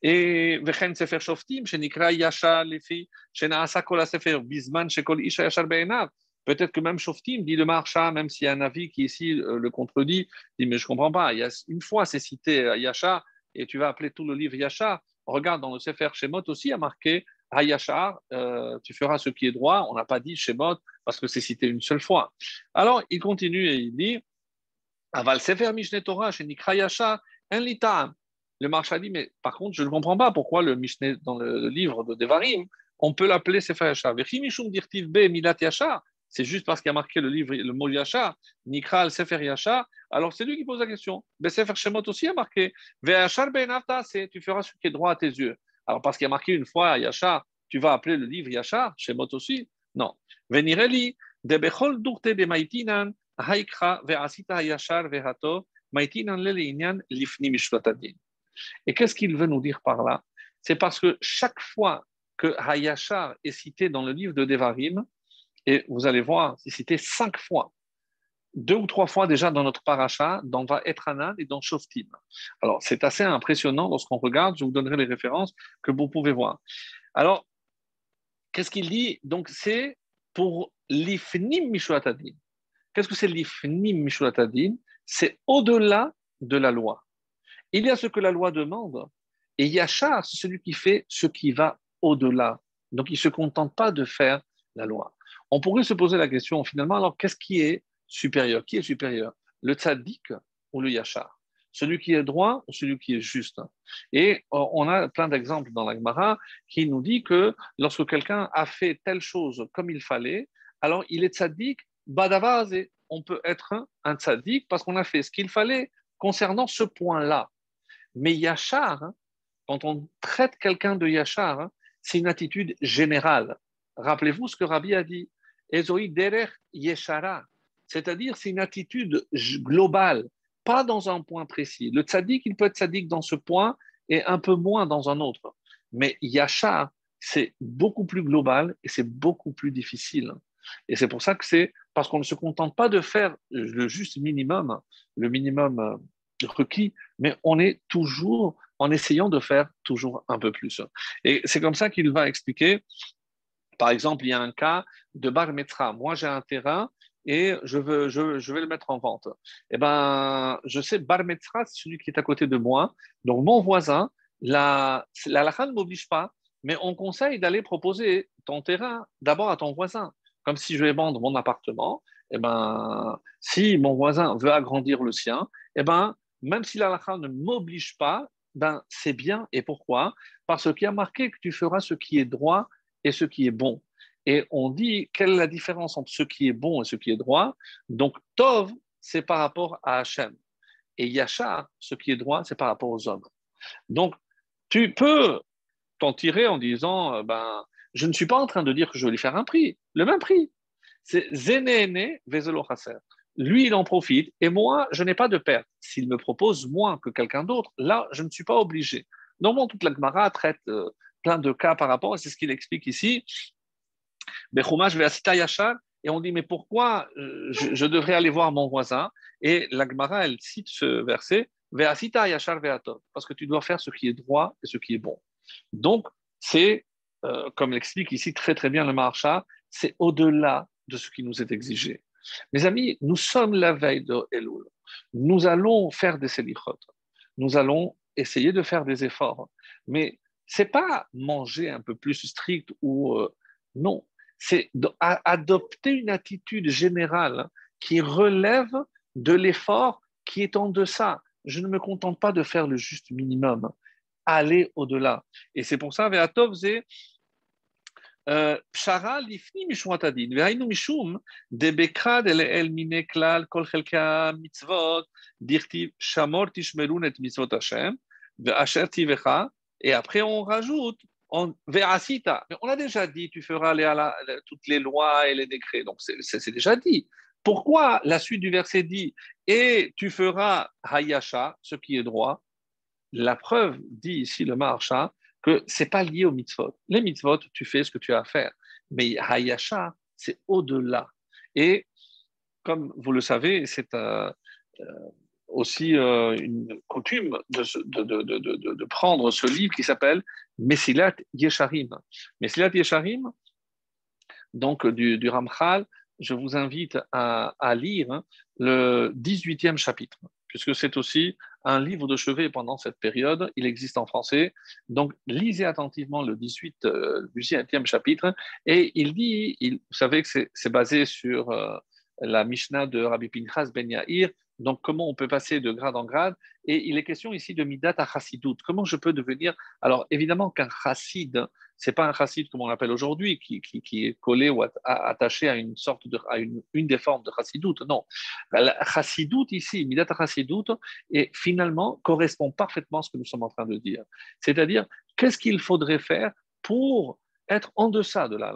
Et Vechen Sefer Shoftim, Shenikra Yachar Lefi, Shenaasa Kol Sefer, Bisman Shekol Isha Yachar Be'enav. Peut-être que même Shoftim dit le Marcha, même s'il y a un avis qui ici euh, le contredit, dit mais je ne comprends pas. Une fois c'est cité euh, Yachar et tu vas appeler tout le livre Yachar. Regarde dans le Sefer Shemot aussi, il y a marqué Hayashar, euh, tu feras ce qui est droit. On n'a pas dit Shemot parce que c'est cité une seule fois. Alors, il continue et il dit Aval Sefer Mishneh Torah, un litam. Le marcha dit Mais par contre, je ne comprends pas pourquoi le Mishneh, dans le livre de Devarim, on peut l'appeler Sefer Yashar. dirtiv be milat. C'est juste parce qu'il a marqué le livre, le mot Yashar, Nikra Sefer Yashar. Alors, c'est lui qui pose la question. Ben, Sefer Shemot aussi a marqué Ve'ashar ben c'est tu feras ce qui est droit à tes yeux. Alors, parce qu'il a marqué une fois Yachar, tu vas appeler le livre Yachar, chez Mot aussi Non. Venireli, de Durte de Maitinan, Haikra, Ve'asita Ve'hato, Maitinan Leleinian, Lifni. Et qu'est-ce qu'il veut nous dire par là? C'est parce que chaque fois que Hayashar est cité dans le livre de Devarim, et vous allez voir, c'est cité cinq fois. deux ou trois fois déjà dans notre paracha, dans Va Etranan et dans Shoftim. Alors, c'est assez impressionnant lorsqu'on regarde, je vous donnerai les références que vous pouvez voir. Alors, qu'est-ce qu'il dit? Donc, c'est pour l'ifnim mishuatadin. Qu'est-ce que c'est l'ifnim mishuatadin C'est au-delà de la loi. Il y a ce que la loi demande, et Yachar, c'est celui qui fait ce qui va au-delà. Donc, il ne se contente pas de faire la loi. On pourrait se poser la question, finalement, alors, qu'est-ce qui est supérieur? Qui est supérieur? Le tzaddik ou le yachar? Celui qui est droit ou celui qui est juste Et euh, on a plein d'exemples dans la Gemara qui nous dit que lorsque quelqu'un a fait telle chose comme il fallait, alors il est tzaddik, badavaz, on peut être un tzaddik parce qu'on a fait ce qu'il fallait concernant ce point-là. Mais yachar, hein, quand on traite quelqu'un de yachar, hein, c'est une attitude générale. Rappelez-vous ce que Rabbi a dit. Derer yeshara. C'est-à-dire, c'est une attitude globale, pas dans un point précis. Le tzaddik, il peut être tzaddik dans ce point et un peu moins dans un autre. Mais yachar, c'est beaucoup plus global et c'est beaucoup plus difficile. Et c'est pour ça que c'est parce qu'on ne se contente pas de faire le juste minimum, le minimum euh, requis, mais on est toujours en essayant de faire toujours un peu plus. Et c'est comme ça qu'il va expliquer. Par exemple, il y a un cas de bar metra. Moi, j'ai un terrain et je, veux, je, vais le mettre en vente. Eh ben, je sais, bar c'est celui qui est à côté de moi. Donc, mon voisin, la, la ne m'oblige pas, mais on conseille d'aller proposer ton terrain d'abord à ton voisin. Comme si je vais vendre mon appartement, eh ben, si mon voisin veut agrandir le sien, eh ben, même si la ne m'oblige pas, ben, c'est bien. Et pourquoi? Parce qu'il y a marqué que tu feras ce qui est droit et ce qui est bon. Et on dit quelle est la différence entre ce qui est bon et ce qui est droit? Donc, Tov, c'est par rapport à Hachem. Et Yachar, ce qui est droit, c'est par rapport aux hommes. Donc, tu peux t'en tirer en disant, euh, ben, je ne suis pas en train de dire que je vais lui faire un prix, le même prix. C'est Zenéné Vezelo lui, il en profite, et moi, je n'ai pas de perte. S'il me propose moins que quelqu'un d'autre, là, je ne suis pas obligé. Normalement, toute la Gemara traite euh, plein de cas par rapport, et c'est ce qu'il explique ici. Et on dit, mais pourquoi euh, je, devrais aller voir mon voisin? Et la Gemara, elle cite ce verset, parce que tu dois faire ce qui est droit et ce qui est bon. Donc, c'est, euh, comme l'explique ici très très bien le Maharsha, c'est au-delà de ce qui nous est exigé. Mes amis, nous sommes la veille de Elul. Nous allons faire des selichot. Nous allons essayer de faire des efforts. Mais c'est pas manger un peu plus strict ou euh, non c'est adopter une attitude générale hein, qui relève de l'effort qui est en deçà. Je ne me contente pas de faire le juste minimum, hein, aller au-delà. Et c'est pour ça, Ve'atov, c'est euh, Pshara lifni mishmuatadin, ve'ainu mishum, debekrad el el mine klal kol chelka mitzvot, dirtiv shamor tishmerun et mitzvot Hashem, ve'asher tivecha, et après on rajoute on, ve'asita, mais on a déjà dit, tu feras toutes les lois et les décrets, donc c'est déjà dit. Pourquoi la suite du verset dit, et tu feras hayasha, ce qui est droit? La preuve, dit ici le marsha, que ce n'est pas lié aux mitzvot. Les mitzvot, tu fais ce que tu as à faire. Mais Hayasha, c'est au-delà. Et comme vous le savez, c'est euh, euh, aussi euh, une coutume de, prendre ce livre qui s'appelle Messilat Yesharim. Messilat Yesharim, donc du, Ramchal, je vous invite à, lire hein, le 18e chapitre puisque c'est aussi un livre de chevet pendant cette période. Il existe en français. Donc, lisez attentivement le 18, euh, 18e chapitre. Et il dit, il, vous savez que c'est basé sur euh, la Mishnah de Rabbi Pinchas Ben Yair. Donc, comment on peut passer de grade en grade? Et il est question ici de Midat à Chassidout. Comment je peux devenir? Alors, évidemment qu'un Chassid, c'est pas un chassid comme on l'appelle aujourd'hui, qui, qui, est collé ou attaché à une sorte de, à une, une des formes de chassidout. Non, la chassidout ici, midat chassidout, et finalement correspond parfaitement à ce que nous sommes en train de dire. C'est-à-dire, qu'est-ce qu'il faudrait faire pour être en deçà de la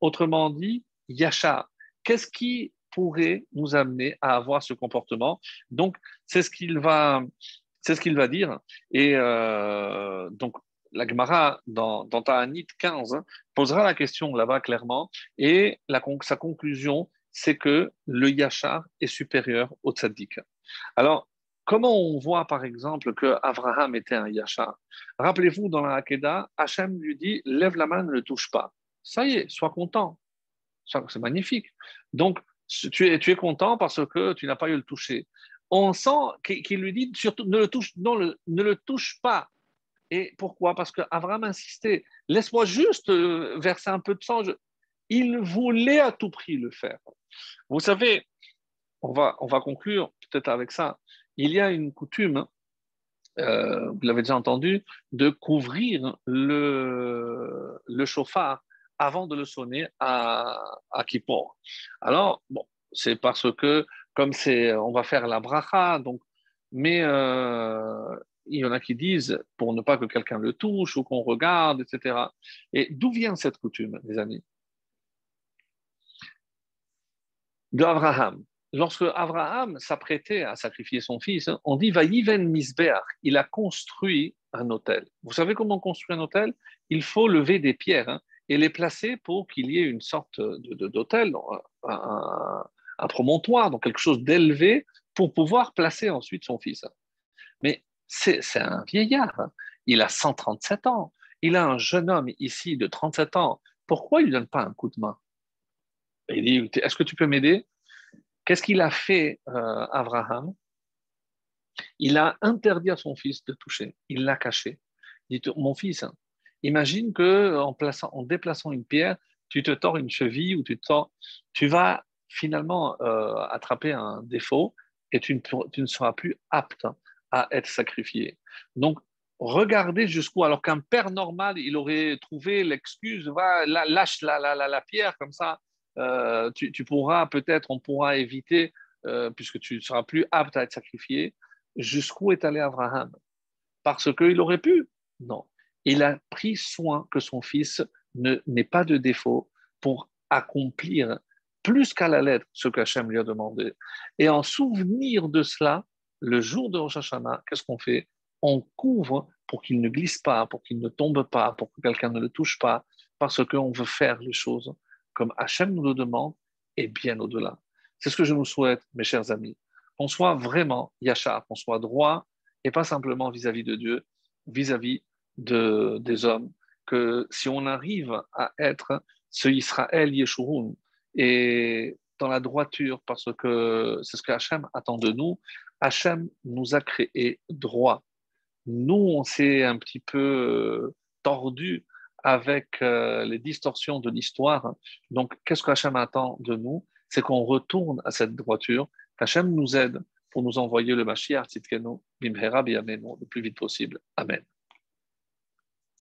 Autrement dit, yasha. Qu'est-ce qui pourrait nous amener à avoir ce comportement Donc, c'est ce qu'il va, c'est ce qu'il va dire. Et euh, donc, la Gemara, dans, Ta'anit 15, posera la question là-bas clairement, et sa conclusion, c'est que le Yachar est supérieur au Tzaddik. Alors, comment on voit par exemple que Abraham était un Yachar? Rappelez-vous, dans la Hakeda, Hachem lui dit Lève la main, ne le touche pas. Ça y est, sois content. C'est magnifique. Donc, tu es, content parce que tu n'as pas eu le toucher. On sent qu'il lui dit surtout ne le touche, non, ne le touche pas. Et pourquoi? Parce qu'Abraham insistait laisse-moi juste euh, verser un peu de sang. Il voulait à tout prix le faire. Vous savez, on va, on va conclure peut-être avec ça. Il y a une coutume, euh, vous l'avez déjà entendu, de couvrir le, le chauffard avant de le sonner à, à Kippour. Alors, bon, c'est parce que, comme c'est, on va faire la bracha, donc, mais euh, il y en a qui disent pour ne pas que quelqu'un le touche ou qu'on regarde, etc. Et d'où vient cette coutume, les amis? De Abraham. Lorsque Abraham s'apprêtait à sacrifier son fils, on dit Vaïven Misbeach, il a construit un hôtel. Vous savez comment on construit un hôtel Il faut lever des pierres. Hein et les placer pour qu'il y ait une sorte d'hôtel, un, un, promontoire, donc quelque chose d'élevé pour pouvoir placer ensuite son fils. Mais c'est un vieillard, hein. il a 137 ans, il a un jeune homme ici de 37 ans, pourquoi il ne donne pas un coup de main? Il dit, est-ce que tu peux m'aider? Qu'est-ce qu'il a fait, euh, Abraham? Il a interdit à son fils de toucher, il l'a caché. Il dit, mon fils, Imagine que en, plaçant, en déplaçant une pierre, tu te tords une cheville ou tu, te tu vas finalement euh, attraper un défaut et tu ne, seras plus apte à être sacrifié. Donc, regardez jusqu'où, alors qu'un père normal, il aurait trouvé l'excuse, va, lâche la, la, la, pierre comme ça, euh, tu, pourras peut-être, on pourra éviter, euh, puisque tu ne seras plus apte à être sacrifié, jusqu'où est allé Abraham? Parce qu'il aurait pu? Non il a pris soin que son fils n'ait pas de défaut pour accomplir plus qu'à la lettre ce qu'Hachem lui a demandé. Et en souvenir de cela, le jour de Rosh Hashanah, qu'est-ce qu'on fait? On couvre pour qu'il ne glisse pas, pour qu'il ne tombe pas, pour que quelqu'un ne le touche pas, parce qu'on veut faire les choses comme Hachem nous le demande et bien au-delà. C'est ce que je nous souhaite, mes chers amis, qu'on soit vraiment yachar, qu'on soit droit et pas simplement vis-à-vis de Dieu, vis-à-vis de, des hommes, que si on arrive à être ce Israël Yeshurun et dans la droiture, parce que c'est ce que Hachem attend de nous, Hachem nous a créé droit. Nous, on s'est un petit peu euh, tordu avec euh, les distorsions de l'histoire. Donc, qu'est-ce que Hachem attend de nous? C'est qu'on retourne à cette droiture, qu'Hachem nous aide pour nous envoyer le Mashiach le plus vite possible. Amen.